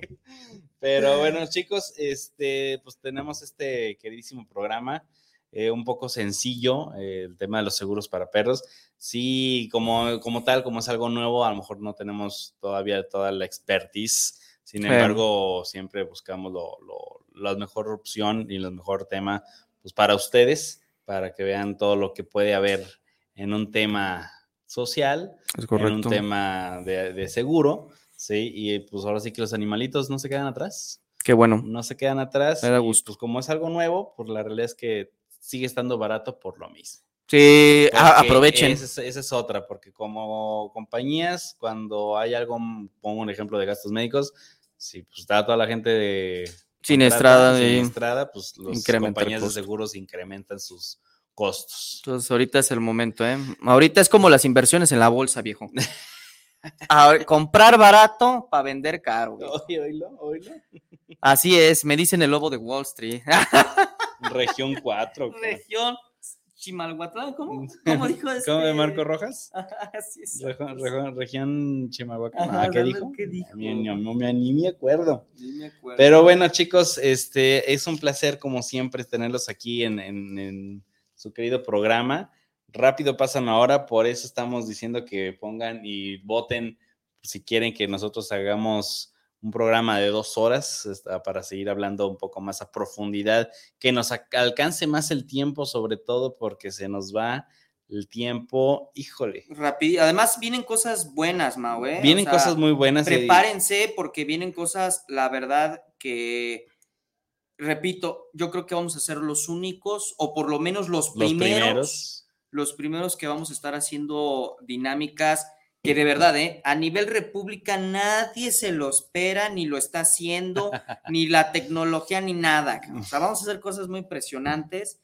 A: Pero bueno, chicos, este, pues tenemos este queridísimo programa, eh, un poco sencillo, eh, el tema de los seguros para perros. Sí, como, como tal, como es algo nuevo, a lo mejor no tenemos todavía toda la expertise. Sin
B: Sí.
A: embargo, siempre buscamos lo, lo- la mejor opción y el mejor tema pues, para ustedes, para que vean todo lo que puede haber en un tema social
B: Es
A: en un tema de, de seguro, ¿sí? Y pues ahora sí que los animalitos no se quedan atrás,
B: Qué bueno.
A: no se quedan atrás.
B: Me da
A: y,
B: gusto.
A: Pues como es algo nuevo, pues la realidad es que sigue estando barato por lo mismo.
B: Sí, ah,
A: Porque
B: aprovechen.
A: Esa es, esa es otra, porque como compañías, cuando hay algo, pongo un ejemplo de gastos médicos, si pues está toda la gente de
B: Siniestrada,
A: siniestrada, pues
B: el
A: compañías de seguros incrementan sus costos.
B: Entonces, ahorita es el momento, ¿eh? Ahorita es como las inversiones en la bolsa, viejo. Ahora, comprar barato para vender caro.
A: Oye, oílo, oílo.
B: Así es, me dicen el lobo de Wall Street.
A: Región 4.
B: Región Chimalhuatlán, ¿cómo? ¿Cómo dijo este?
A: ¿Cómo de Marco Rojas?
B: Así es.
A: Región.
B: Ajá,
A: Ah, ¿qué dijo?
B: ¿qué dijo?
A: Ni, ni- me- ni me acuerdo.
B: Sí, me acuerdo.
A: Pero bueno, chicos, este es un placer, como siempre, tenerlos aquí en, en- en su querido programa. Rápido pasan ahora, por eso estamos diciendo que pongan y voten si quieren que nosotros hagamos un programa de dos horas para seguir hablando un poco más a profundidad, que nos alcance más el tiempo, sobre todo porque se nos va el tiempo, híjole.
B: Rápido. Además, vienen cosas buenas, Mau, ¿eh? O
A: Vienen
B: sea,
A: cosas muy buenas. y-
B: Prepárense porque vienen cosas, la verdad, que, repito, yo creo que vamos a ser los únicos, o por lo menos los
A: los
B: primeros,
A: primeros.
B: los primeros que vamos a estar haciendo dinámicas que de verdad, ¿eh? A nivel república nadie se lo espera, ni lo está haciendo, ni la tecnología, ni nada. O sea, vamos a hacer cosas muy impresionantes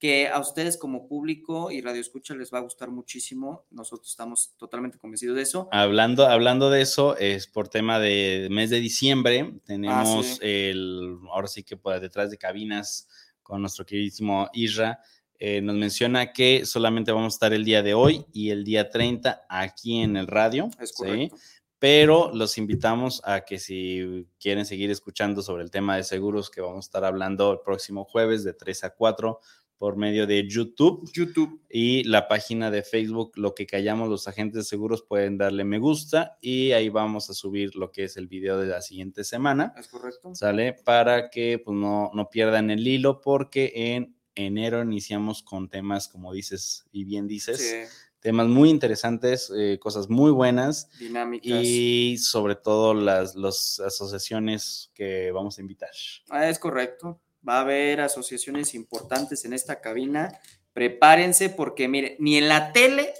B: que a ustedes como público y Radio Escucha les va a gustar muchísimo. Nosotros estamos totalmente convencidos de eso.
A: Hablando, hablando de eso, es por tema de mes de diciembre, tenemos
B: sí.
A: el, ahora sí que por detrás de cabinas con nuestro queridísimo Isra, eh, nos menciona que solamente vamos a estar el día de hoy y el día 30 aquí en el radio.
B: Es
A: ¿sí?
B: correcto.
A: Pero los invitamos a que si quieren seguir escuchando sobre el tema de seguros que vamos a estar hablando el próximo jueves de 3 a 4 por medio de YouTube
B: YouTube.
A: y la página de Facebook, lo que callamos los agentes de seguros, pueden darle me gusta y ahí vamos a subir lo que es el video de la siguiente semana,
B: Es correcto.
A: ¿sale? Para que pues, no, no pierdan el hilo porque en enero iniciamos con temas, como dices y bien dices,
B: Sí,
A: temas muy interesantes, eh, cosas muy buenas
B: dinámicas.
A: y sobre todo las las asociaciones que vamos a invitar.
B: Ah, es correcto. Va a haber asociaciones importantes en esta cabina. Prepárense porque, mire, ni en la tele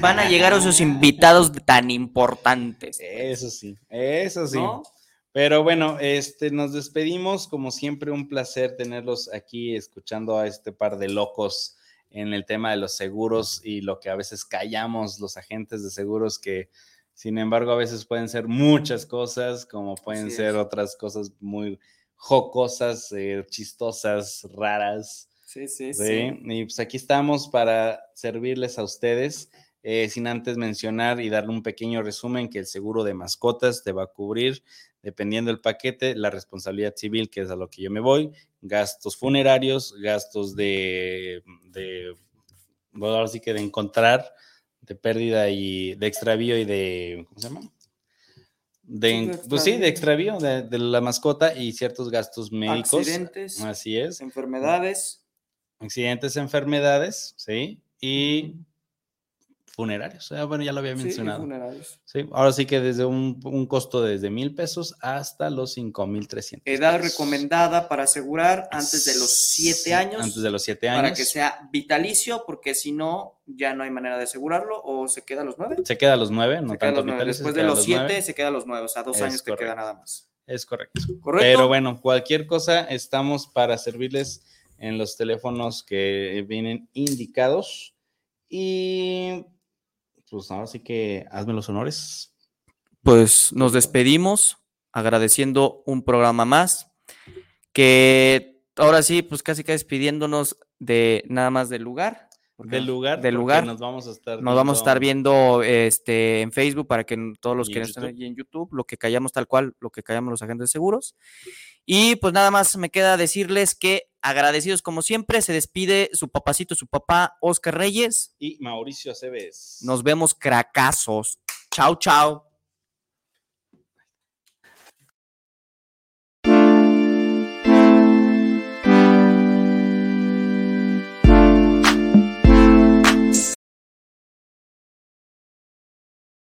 B: van a llegar esos invitados tan importantes.
A: Eso sí, eso sí.
B: ¿no?
A: Pero bueno, este, nos despedimos. Como siempre, un placer tenerlos aquí escuchando a este par de locos en el tema de los seguros y lo que a veces callamos los agentes de seguros que, sin embargo, a veces pueden ser muchas cosas, como pueden
B: Así
A: ser
B: es.
A: otras cosas muy jocosas, eh, chistosas, raras.
B: Sí, sí,
A: Sí,
B: sí.
A: y pues aquí estamos para servirles a ustedes, eh, sin antes mencionar y darle un pequeño resumen que el seguro de mascotas te va a cubrir, dependiendo del paquete, la responsabilidad civil, que es a lo que yo me voy, gastos funerarios, gastos de, de bueno, ahora sí que de encontrar, de pérdida y de extravío y de, ¿cómo se llama? De, pues sí, de extravío de, de la mascota y ciertos gastos médicos.
B: Accidentes,
A: Así es
B: enfermedades.
A: accidentes, enfermedades, ¿sí? Y funerarios. Ah, bueno, ya lo había
B: Sí,
A: mencionado.
B: funerarios.
A: Sí, ahora sí que desde un, un costo desde mil pesos hasta los cinco mil trescientos.
B: Edad recomendada para asegurar antes de los siete años.
A: Antes de los siete años.
B: Para que sea vitalicio, porque si no, ya no hay manera de asegurarlo, o se queda a los nueve.
A: Se queda a los nueve, no
B: se queda
A: tanto
B: los nueve. Después de
A: queda
B: los siete,
A: nueve.
B: se queda a los nueve. O sea, dos
A: Es
B: años te queda
A: correcto.
B: nada más.
A: Es correcto.
B: ¿Correcto?
A: Pero bueno, cualquier cosa, estamos para servirles en los teléfonos que vienen indicados. Y pues ahora sí que hazme los honores.
B: Pues nos despedimos agradeciendo un programa más. Que ahora sí, pues casi que despidiéndonos de nada más del lugar.
A: Del lugar.
B: Del lugar.
A: Nos vamos a estar
B: Nos vamos a estar viendo este, en Facebook para que todos los que estén
A: YouTube.
B: allí en YouTube, lo que callamos tal cual, lo que callamos los agentes de seguros. Y pues nada más me queda decirles que agradecidos como siempre, se despide su papacito, su papá Oscar Reyes.
A: Y Mauricio Aceves.
B: Nos vemos cracazos. Chao, chao.